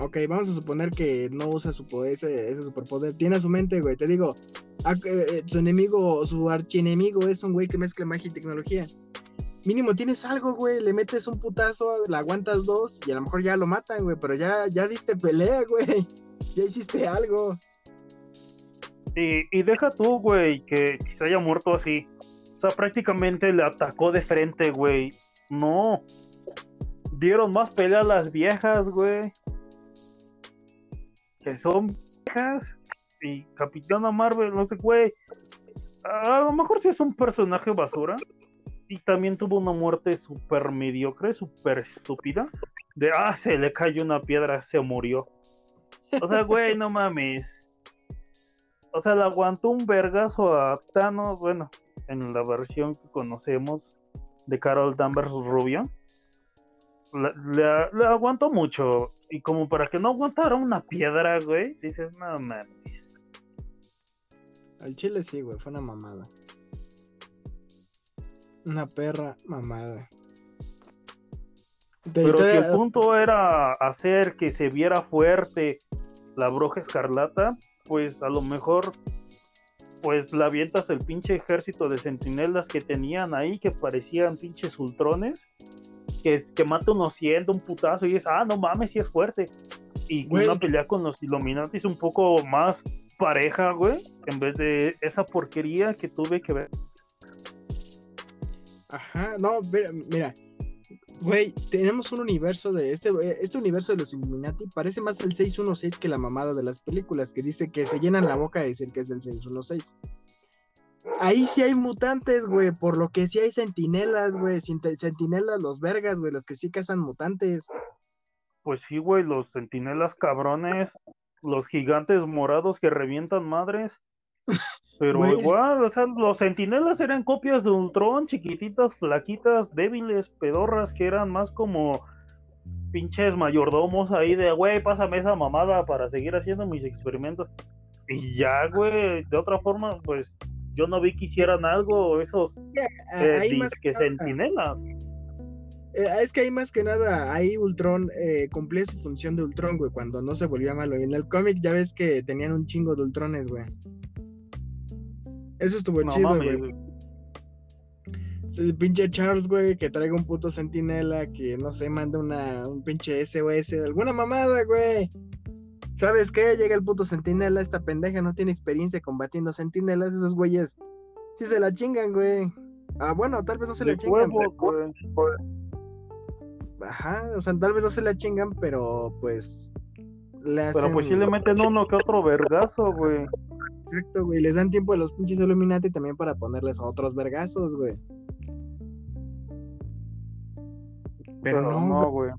Ok, vamos a suponer que no usa su poder, ese, ese superpoder. Tiene a su mente, güey. Te digo, ah, eh, eh, su enemigo, su archienemigo es un güey que mezcla magia y tecnología. Mínimo tienes algo, güey. Le metes un putazo, le aguantas dos y a lo mejor ya lo matan, güey. Pero ya, ya diste pelea, güey. *laughs* Ya hiciste algo. Y, y deja tú, güey, que, que se haya muerto así. O sea, prácticamente le atacó de frente, güey. No. Dieron más pelea a las viejas, güey. Que son viejas. Y Capitana Marvel, no sé, güey. A lo mejor sí es un personaje basura. Y también tuvo una muerte súper mediocre, súper estúpida. De, ah, se le cayó una piedra, se murió. O sea, güey, no mames. O sea, le aguantó un vergazo a Thanos, bueno, en la versión que conocemos de Carol Danvers Rubio. Le, le- aguantó mucho. Y como para que no aguantara una piedra, güey, dices, no mames. Al chile sí, güey. Fue una mamada. Una perra mamada. Pero si el punto era hacer que se viera fuerte la bruja escarlata, pues a lo mejor pues la avientas el pinche ejército de sentinelas que tenían ahí, que parecían pinches ultrones, que, que mata unos 100 de un putazo y es, ah, no mames, si es fuerte. Y Güey. una pelea con los Illuminatis un poco más pareja, güey, en vez de esa porquería que tuve que ver. Ajá, no, mira, mira. Güey, tenemos un universo de este, este universo de los Illuminati parece más el 616 que la mamada de las películas que dice que se llenan la boca de decir que es el 616. Ahí sí hay mutantes, güey, por lo que sí hay sentinelas, güey, sentinelas los vergas, güey, los que sí cazan mutantes. Pues sí, güey, los sentinelas cabrones, los gigantes morados que revientan madres. *laughs* Pero Güey, igual, o sea, los sentinelas eran copias de Ultron, chiquititas, flaquitas, débiles, pedorras, que eran más como pinches mayordomos ahí de, güey, pásame esa mamada para seguir haciendo mis experimentos. Y ya, güey, de otra forma, pues yo no vi que hicieran algo esos eh, que sentinelas. Eh, es que ahí más que nada, ahí Ultron eh, cumplía su función de Ultron, güey, cuando no se volvía malo. Y en el cómic ya ves que tenían un chingo de Ultrones, güey. Eso estuvo No chido, güey. Sí, pinche Charles, güey, que traiga un puto sentinela, que no sé, manda una, un pinche SOS, alguna mamada, güey. ¿Sabes qué? Llega el puto sentinela, esta pendeja no tiene experiencia combatiendo sentinelas, esos güeyes sí se la chingan, güey. Ah, bueno, tal vez no se la chingan. pero-. Ajá, o sea, tal vez no se la chingan, pero pues le hacen... Pero pues sí le meten uno que otro vergazo, güey. Exacto, güey, les dan tiempo a los pinches Illuminati también para ponerles otros vergazos, güey. Pero, no, güey.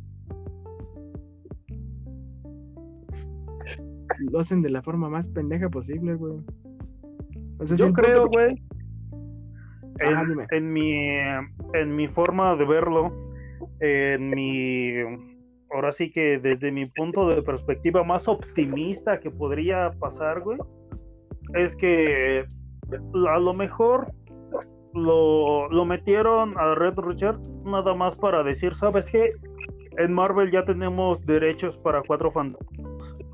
lo hacen de la forma más pendeja posible, güey. O sea, si Yo creo, güey, en, mi en mi forma de verlo, en mi ahora sí que desde mi punto de perspectiva más optimista que podría pasar, güey, es que a lo mejor lo, metieron a Red Richard nada más para decir, ¿sabes qué? En Marvel ya tenemos derechos para cuatro fantásticos.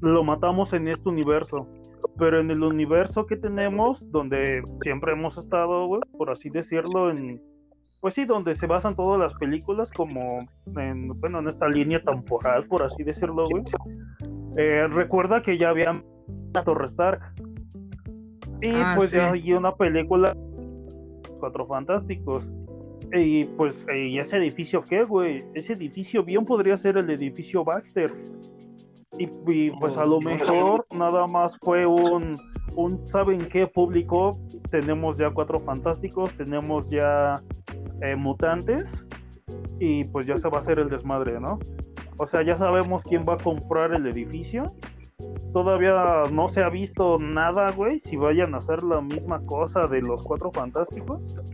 Lo matamos en este universo. Pero en el universo que tenemos, donde siempre hemos estado, güey, por así decirlo, en pues sí, donde se basan todas las películas, como en, bueno, en esta línea temporal, por así decirlo, güey. Eh, recuerda que ya habían Torre Stark. Y Ah, pues sí. ya hay una película Cuatro Fantásticos. Y pues, ¿y ese edificio qué, güey? Ese edificio bien podría ser el edificio Baxter. Y, y, pues a lo mejor nada más fue un, un ¿saben qué público? Tenemos ya Cuatro Fantásticos, tenemos ya eh, mutantes y pues ya se va a hacer el desmadre, ¿no? O sea, ya sabemos quién va a comprar el edificio. Todavía no se ha visto nada, güey, si vayan a hacer la misma cosa de los Cuatro Fantásticos.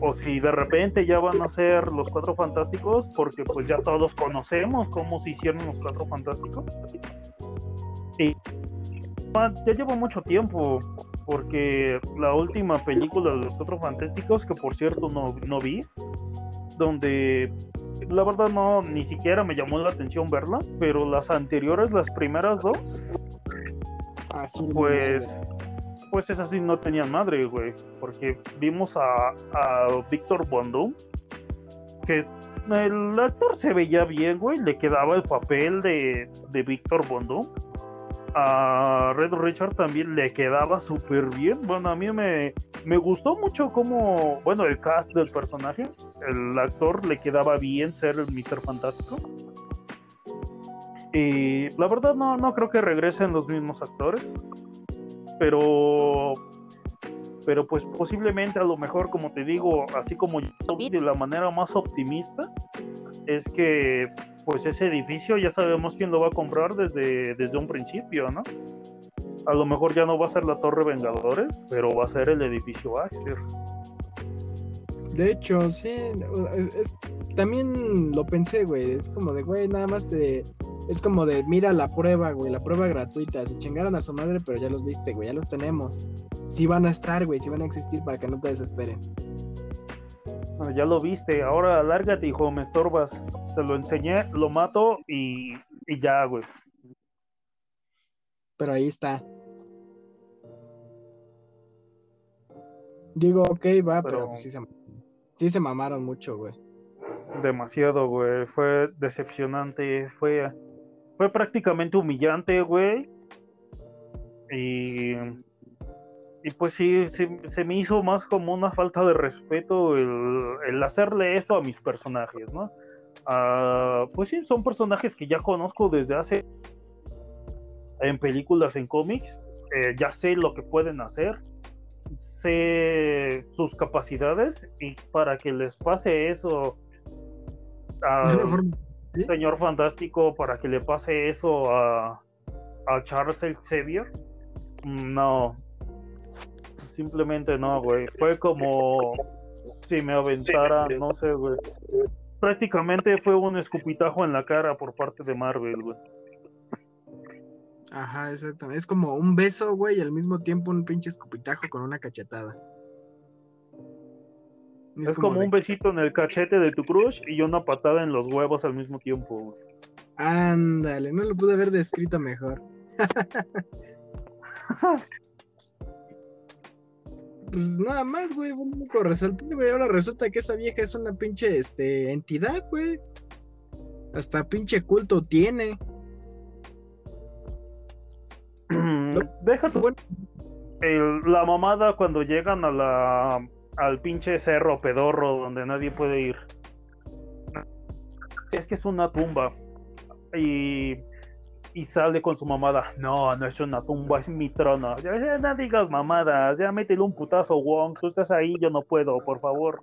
O si de repente ya van a ser los Cuatro Fantásticos, porque pues ya todos conocemos cómo se hicieron los Cuatro Fantásticos. Y ya lleva mucho tiempo, porque la última película de los Cuatro Fantásticos, que por cierto no, no vi, donde la verdad no, ni siquiera me llamó la atención verla, pero las anteriores, las primeras dos, Ah, pues, pues esas sí no tenían madre, güey, porque vimos a, a Víctor Bondum, que el actor se veía bien, güey, le quedaba el papel de, de Víctor Bondum. A Red Richard también le quedaba súper bien. Bueno, a mí me, me gustó mucho como, bueno, el cast del personaje. El actor le quedaba bien ser el Mr. Fantástico. Y la verdad no, no creo que regresen los mismos actores. Pero pero pues posiblemente a lo mejor, como te digo, así como yo de la manera más optimista, es que pues ese edificio ya sabemos quién lo va a comprar desde, desde un principio, ¿no? A lo mejor ya no va a ser la Torre Vengadores, pero va a ser el edificio Baxter. De hecho, sí, es- es- también lo pensé, güey, es como de, güey, nada más te... Es como de, mira la prueba, güey, la prueba gratuita. Se chingaron a su madre, pero ya los viste, güey, ya los tenemos. Sí van a estar, güey, sí van a existir para que no te desesperen. Ah, Ya lo viste, ahora lárgate, hijo, me estorbas. Te lo enseñé, lo mato y, y ya, güey. Pero ahí está. Digo, ok, va, pero, Pero- sí, se, sí se mamaron mucho, güey. Demasiado, güey. Fue decepcionante. Fue, fue prácticamente humillante, güey. Y, y pues sí, sí, se me hizo más como una falta de respeto el, el hacerle eso a mis personajes, ¿no? Ah, pues sí, son personajes que ya conozco desde hace en películas, en cómics. Eh, ya sé lo que pueden hacer. Sé sus capacidades y para que les pase eso *laughs* señor fantástico para que le pase eso a, a Charles Xavier. Mm, No. Simplemente no, güey. Fue como si me aventara, no sé, güey. Prácticamente fue un escupitajo en la cara por parte de Marvel, güey. Ajá, exactamente. Es como un beso, güey, y al mismo tiempo un pinche escupitajo con una cachetada. Es como de un besito en el cachete de tu crush y una patada en los huevos al mismo tiempo, güey. Ándale, no lo pude haber descrito mejor. *laughs* Pues nada más, güey, un único resaltante, güey. Ahora resulta que esa vieja es una pinche este, entidad, güey. Hasta pinche culto tiene. Deja tu Bueno. el- la mamada cuando llegan a la al pinche cerro pedorro donde nadie puede ir. Es que es una tumba. Y, y sale con su mamada. No, no es una tumba, es mi trono. Ya, ya no digas mamadas, ya métele un putazo, Wong. Tú estás ahí, yo no puedo, por favor.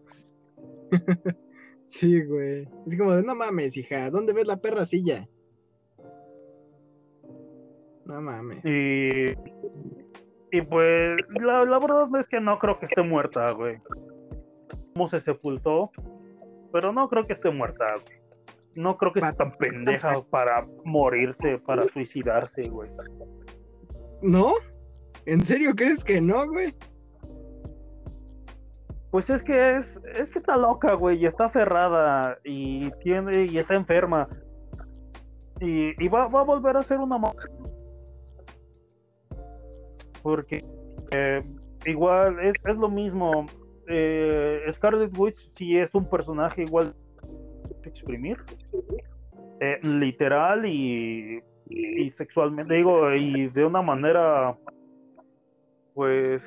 *laughs* Sí, güey. Es como de, no mames, hija, ¿dónde ves la perra silla? No mames. Y, y pues la, la verdad es que no creo que esté muerta, güey. Cómo se sepultó, pero no creo que esté muerta, güey. No creo que sea tan pendeja para morirse, para suicidarse, güey. ¿No? ¿En serio crees que no, güey? Pues es que es, es que está loca, güey, y está aferrada y tiene y está enferma. Y, y va, va a volver a ser una Porque eh, igual es, es lo mismo. Eh, Scarlet Witch sí es un personaje igual exprimir. Eh, literal y, sexualmente, digo, y de una manera pues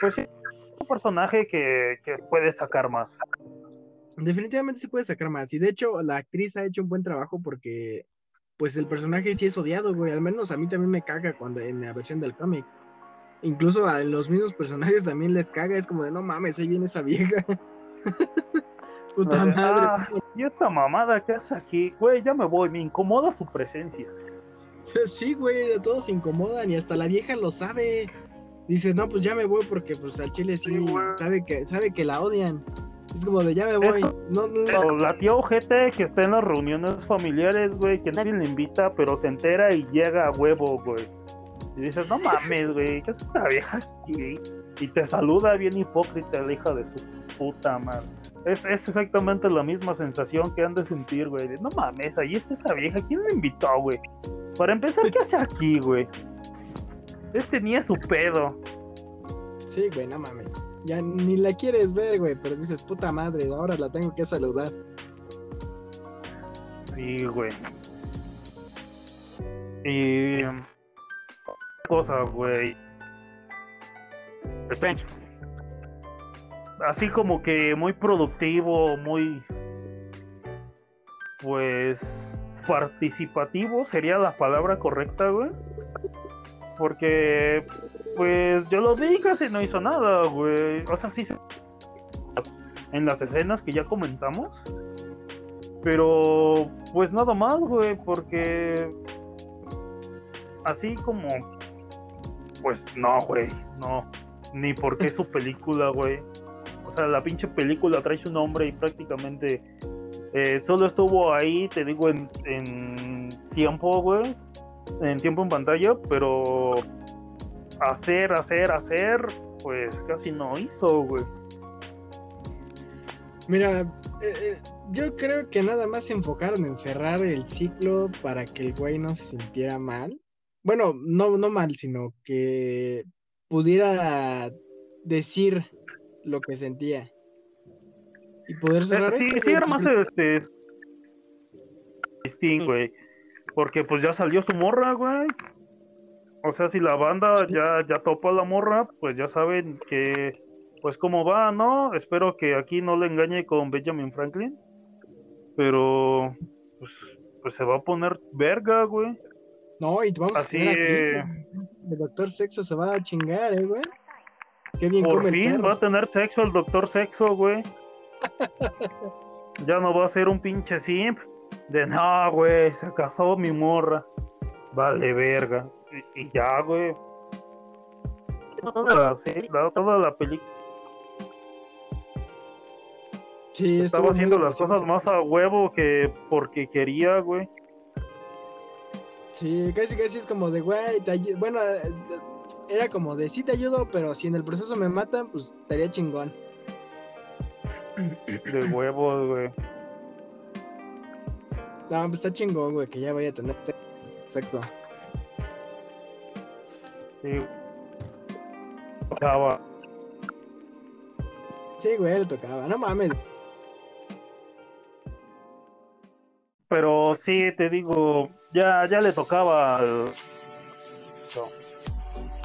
pues un personaje que, que puede sacar más. Definitivamente se puede sacar más. Y de hecho, la actriz ha hecho un buen trabajo porque, pues, el personaje sí es odiado, güey. Al menos a mí también me caga cuando en la versión del cómic. Incluso a los mismos personajes también les caga. Es como de, no mames, ahí viene esa vieja. *laughs* Puta Así, madre. "Ah, y esta mamada que hace aquí, güey, ya me voy, me incomoda su presencia. *laughs* Sí, güey, todos se incomodan y hasta la vieja lo sabe. Dices, no, pues ya me voy porque pues al chile sí, sabe que, sabe que la odian. Es como de ya me voy. No, no, Pero la tía ojete que está en las reuniones familiares, güey, que nadie le invita, pero se entera y llega a huevo, güey. Y dices, no mames, güey, ¿qué es esta vieja aquí? Y te saluda bien hipócrita la hija de su puta madre. Es, es exactamente la misma sensación que han de sentir, güey. de, No mames, ahí está esa vieja. ¿Quién me invitó, güey? Para empezar, ¿qué hace aquí, güey? Este ni es su pedo. Sí, güey, no mames. Ya ni la quieres ver, güey, pero dices, puta madre, ahora la tengo que saludar. Sí, güey. Y. Cosa, güey. Strange. Así como que muy productivo, muy. Pues. Participativo sería la palabra correcta, güey. Porque. Pues yo lo vi casi no hizo nada, güey. O sea, sí. se- En las escenas que ya comentamos. Pero. Pues nada más, güey. Porque. Así como. Pues no, güey. No. Ni porque es su película, güey. O sea, la pinche película trae su nombre y prácticamente eh, solo estuvo ahí, te digo, en, tiempo, güey. En tiempo en pantalla, pero hacer, hacer, hacer, pues casi no hizo, güey. Mira, eh, eh, yo creo que nada más se enfocaron en cerrar el ciclo para que el güey no se sintiera mal. Bueno, no, no mal, sino que pudiera decir lo que sentía. Y poder cerrar Sí, eso, sí, era más este. Sting, güey. Porque pues ya salió su morra, güey. O sea, si la banda ya, ya topó a la morra, pues ya saben que, pues cómo va, ¿no? Espero que aquí no le engañe con Benjamin Franklin. Pero, pues, pues se va a poner verga, güey. No, y vamos a Así, tener eh, aquí. El doctor Sexo se va a chingar, eh, güey. Qué bien Por fin perro. va a tener sexo el doctor sexo, güey. *laughs* ya no va a ser un pinche simp. De no, güey, se casó mi morra. Vale, verga. Y, y ya, güey. Toda la, toda la película Sí, estaba haciendo las cosas más a huevo que porque quería, güey. Sí, casi casi es como de, güey, bueno, eh, era como de, sí te ayudo, pero si en el proceso me matan, pues estaría chingón. *clears throat* De huevos, güey. No, pues está chingón, güey, que ya vaya a tener te- sexo. Sí. Tocaba. Sí, güey, le tocaba, no mames. Pero sí, te digo, ya, ya le tocaba al...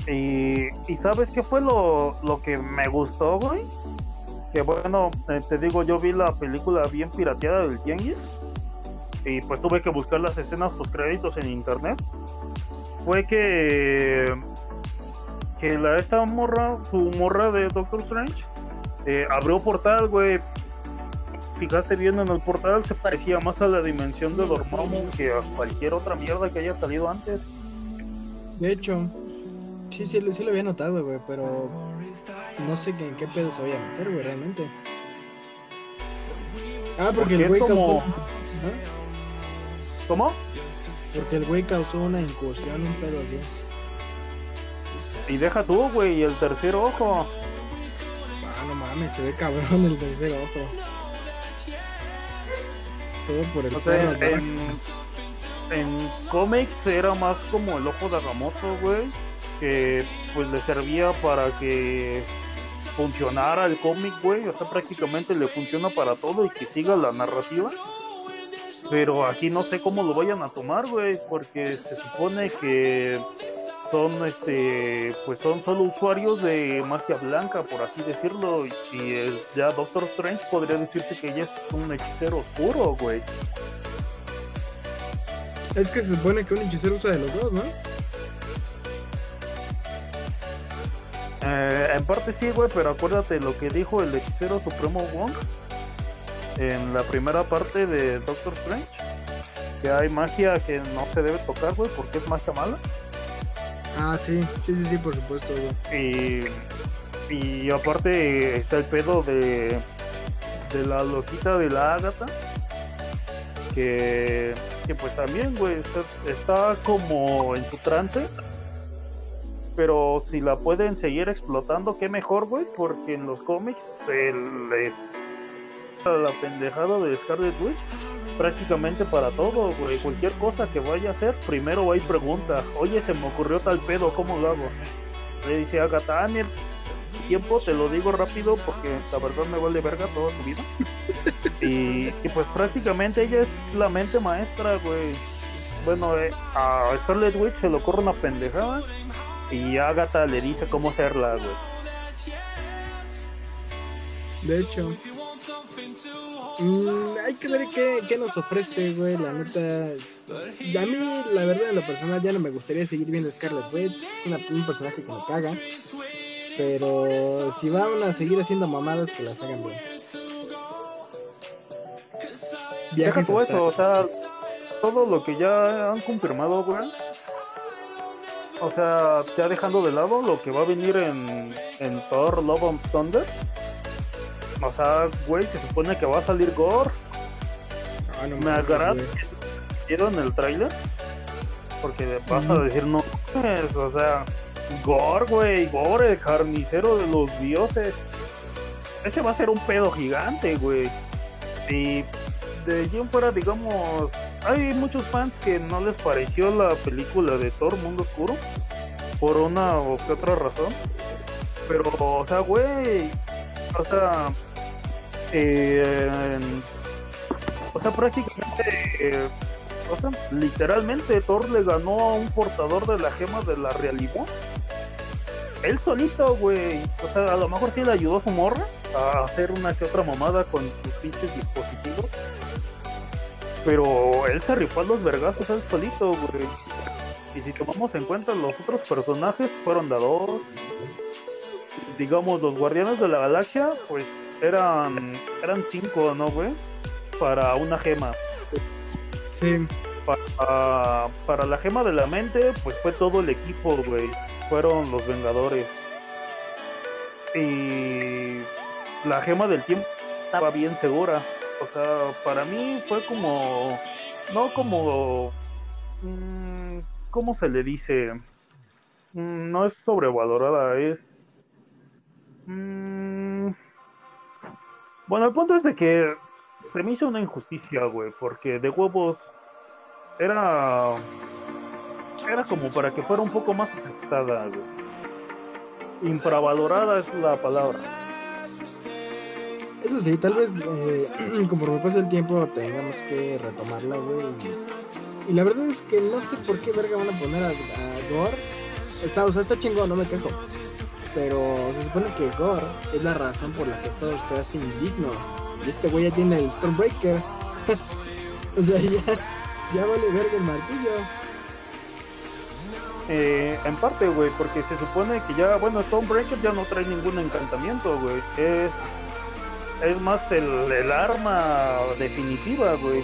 Y, y ¿sabes qué fue lo, lo que me gustó, güey? Que bueno, eh, te digo, yo vi la película bien pirateada del Tianguis. Y pues tuve que buscar las escenas post créditos en internet. Fue que... Que la esta morra, su morra de Doctor Strange, eh, abrió portal, güey, fijaste bien en el portal, se parecía más a la dimensión de Dormammu que a cualquier otra mierda que haya salido antes. De hecho, sí, sí, lo- sí lo había notado, güey, pero no sé en qué pedo se vaya a meter, güey, realmente. Ah, porque, Porque el güey como- causó... ¿Ah? ¿Cómo? Porque el güey causó una incursión, un pedo así. Y deja tú, güey, y el tercer ojo. Ah, no mames, se ve cabrón el tercer ojo. Todo por el O sea, en, en cómics era más como el ojo de Agamotto, güey, que pues le servía para que funcionara el cómic, güey, o sea, prácticamente le funciona para todo y que siga la narrativa. Pero aquí no sé cómo lo vayan a tomar, güey, porque se supone que son este pues son solo usuarios de magia blanca por así decirlo y ya Doctor Strange podría decirse que ella es un hechicero oscuro güey Es que se supone que un hechicero usa de los dos, ¿no? Eh, en parte sí güey pero acuérdate lo que dijo el hechicero supremo Wong en la primera parte de Doctor Strange que hay magia que no se debe tocar güey porque es magia mala Ah, sí, sí, sí, sí, por supuesto, güey. Y, y aparte está el pedo de, de la loquita de la Ágata. Que, que pues también, güey, está, está como en su trance. Pero si la pueden seguir explotando, qué mejor, güey, porque en los cómics el, es- la pendejada de Scarlet Witch prácticamente para todo, güey. Cualquier cosa que vaya a hacer, primero va y pregunta, oye, se me ocurrió tal pedo, ¿cómo lo hago? Le dice a Agatha, tiempo, te lo digo rápido porque la verdad me vale verga toda tu vida. *laughs* y, y, pues prácticamente ella es la mente maestra, güey. Bueno, eh, a Scarlet Witch se le ocurre una pendejada y Agatha le dice cómo hacerla, güey. De hecho, mm, hay que ver qué, qué, nos ofrece, güey. La neta, a mí, la verdad, en lo personal, ya no me gustaría seguir viendo Scarlet Witch. Es una, un personaje que me caga. Pero si van a seguir haciendo mamadas, que las hagan bien. Viajes Deja eso, o sea, todo lo que ya han confirmado, güey. O sea, ya dejando de lado lo que va a venir en, en Thor Love and Thunder. O sea, güey, se supone que va a salir Gore. Ah, no me agarran ¿Vieron el trailer? Porque vas a decir, no, pues, o sea, Gore, güey, Gore, el carnicero de los dioses. Ese va a ser un pedo gigante, güey. Y de allí en fuera, digamos, hay muchos fans que no les pareció la película de Thor Mundo Oscuro por una o que otra razón. Pero, o sea, güey, o sea, eh, o sea, prácticamente, eh, o sea, literalmente Thor le ganó a un portador de la gema de la realidad él solito, güey. O sea, a lo mejor sí le ayudó a su morra a hacer una que otra mamada con sus pinches dispositivos. Pero él se rifó a los vergazos él solito, güey. Y si tomamos en cuenta los otros personajes, fueron dados. Digamos, los guardianes de la galaxia, pues eran eran cinco, ¿no, güey? Para una gema. Sí. Para, para la gema de la mente, pues fue todo el equipo, güey fueron los Vengadores. Y la gema del tiempo estaba bien segura. O sea, para mí fue como. No como. Mmm, ¿Cómo se le dice? Mm, no es sobrevalorada, es. Mmm, bueno, el punto es de que se me hizo una injusticia, güey, porque de huevos era era como para que fuera un poco más aceptada, Infravalorada es la palabra. Eso sí, tal vez eh, *clears throat* conforme pasa el tiempo tengamos que retomarla, güey. Y, la verdad es que no sé por qué verga van a poner a, Gore. Está, o sea, está chingón, no me quejo. Pero se supone que Gore es la razón por la que todo se hace indigno. Y este güey ya tiene el Stormbreaker. *laughs* o sea, ya, ya vale verga el martillo. Eh, en parte, güey, porque se supone que ya, bueno, Stonebreaker ya no trae ningún encantamiento, güey. Es, es más el, el arma definitiva, güey.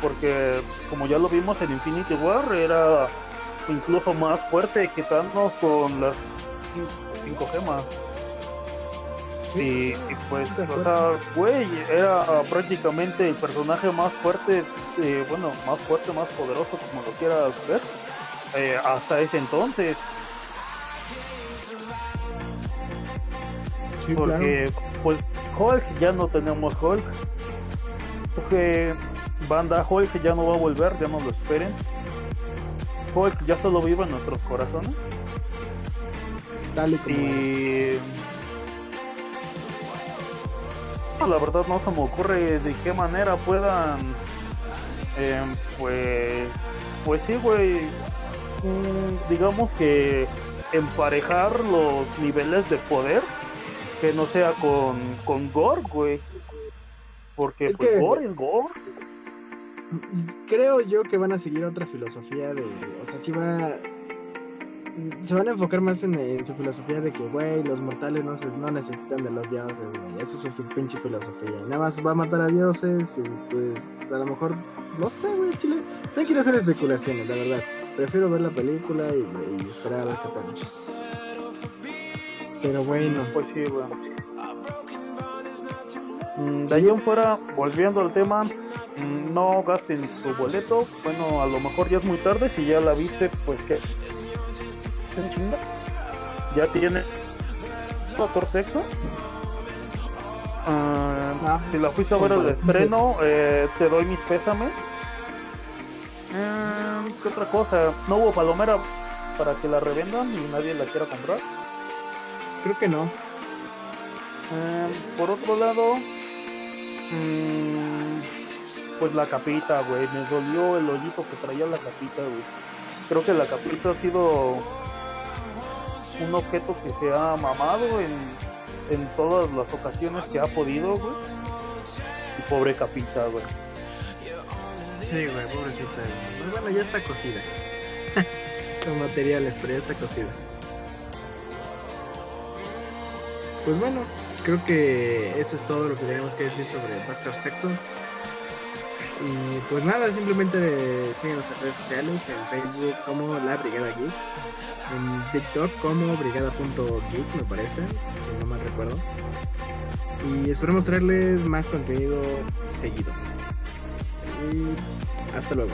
Porque, como ya lo vimos en Infinity War, era incluso más fuerte que Thanos con las cinco, gemas. Y, pues, o sea, güey, era prácticamente el personaje más fuerte, eh, bueno, más fuerte, más poderoso, como lo quieras ver eh, hasta ese entonces. Porque pues Hulk ya no tenemos Hulk. Porque banda Hulk ya no va a volver, ya no lo esperen. Hulk ya solo vive en nuestros corazones. Dale y la verdad no se me ocurre de qué manera puedan eh, pues pues sí güey digamos que emparejar los niveles de poder que no sea con, con Gore, güey. Porque es pues, Gore es Gore. Creo yo que van a seguir otra filosofía de. O sea, si va. Se van a enfocar más en, su filosofía de que, güey, los mortales no, se, no necesitan de los dioses, güey. Eso es su pinche filosofía. Nada más va a matar a dioses y, pues, a lo mejor. No sé, güey, chile. No quiero hacer especulaciones, la verdad prefiero ver la película y, esperar a ver qué tal. Pero bueno. Pues sí, bueno. Mm, de ahí en fuera, volviendo al tema, mm, no gasten su boleto. Bueno, a lo mejor ya es muy tarde. Si ya la viste, pues que. Ya tiene. Doctor Sexo. Ah, Ah, si la fuiste a ver al estreno, eh, te doy mis pésames. Eh, ¿Qué otra cosa? No hubo palomera para que la revendan y nadie la quiera comprar. Creo que no. Eh, por otro lado, mm, pues la capita, güey. Me dolió el hoyito que traía la capita, güey. Creo que la capita ha sido un objeto que se ha mamado en, en todas las ocasiones que ha podido, güey. Y pobre capita, güey. Sí, güey, pobrecita. Pues bueno, ya está cocida. *laughs* Los materiales, pero ya está cocida. Pues bueno, creo que eso es todo lo que tenemos que decir sobre Doctor Sexo. Y pues nada, simplemente síguenos en redes sociales, en Facebook como La Brigada Geek, en TikTok como brigada.geek me parece, si no mal recuerdo. Y esperemos traerles más contenido seguido. Y hasta luego.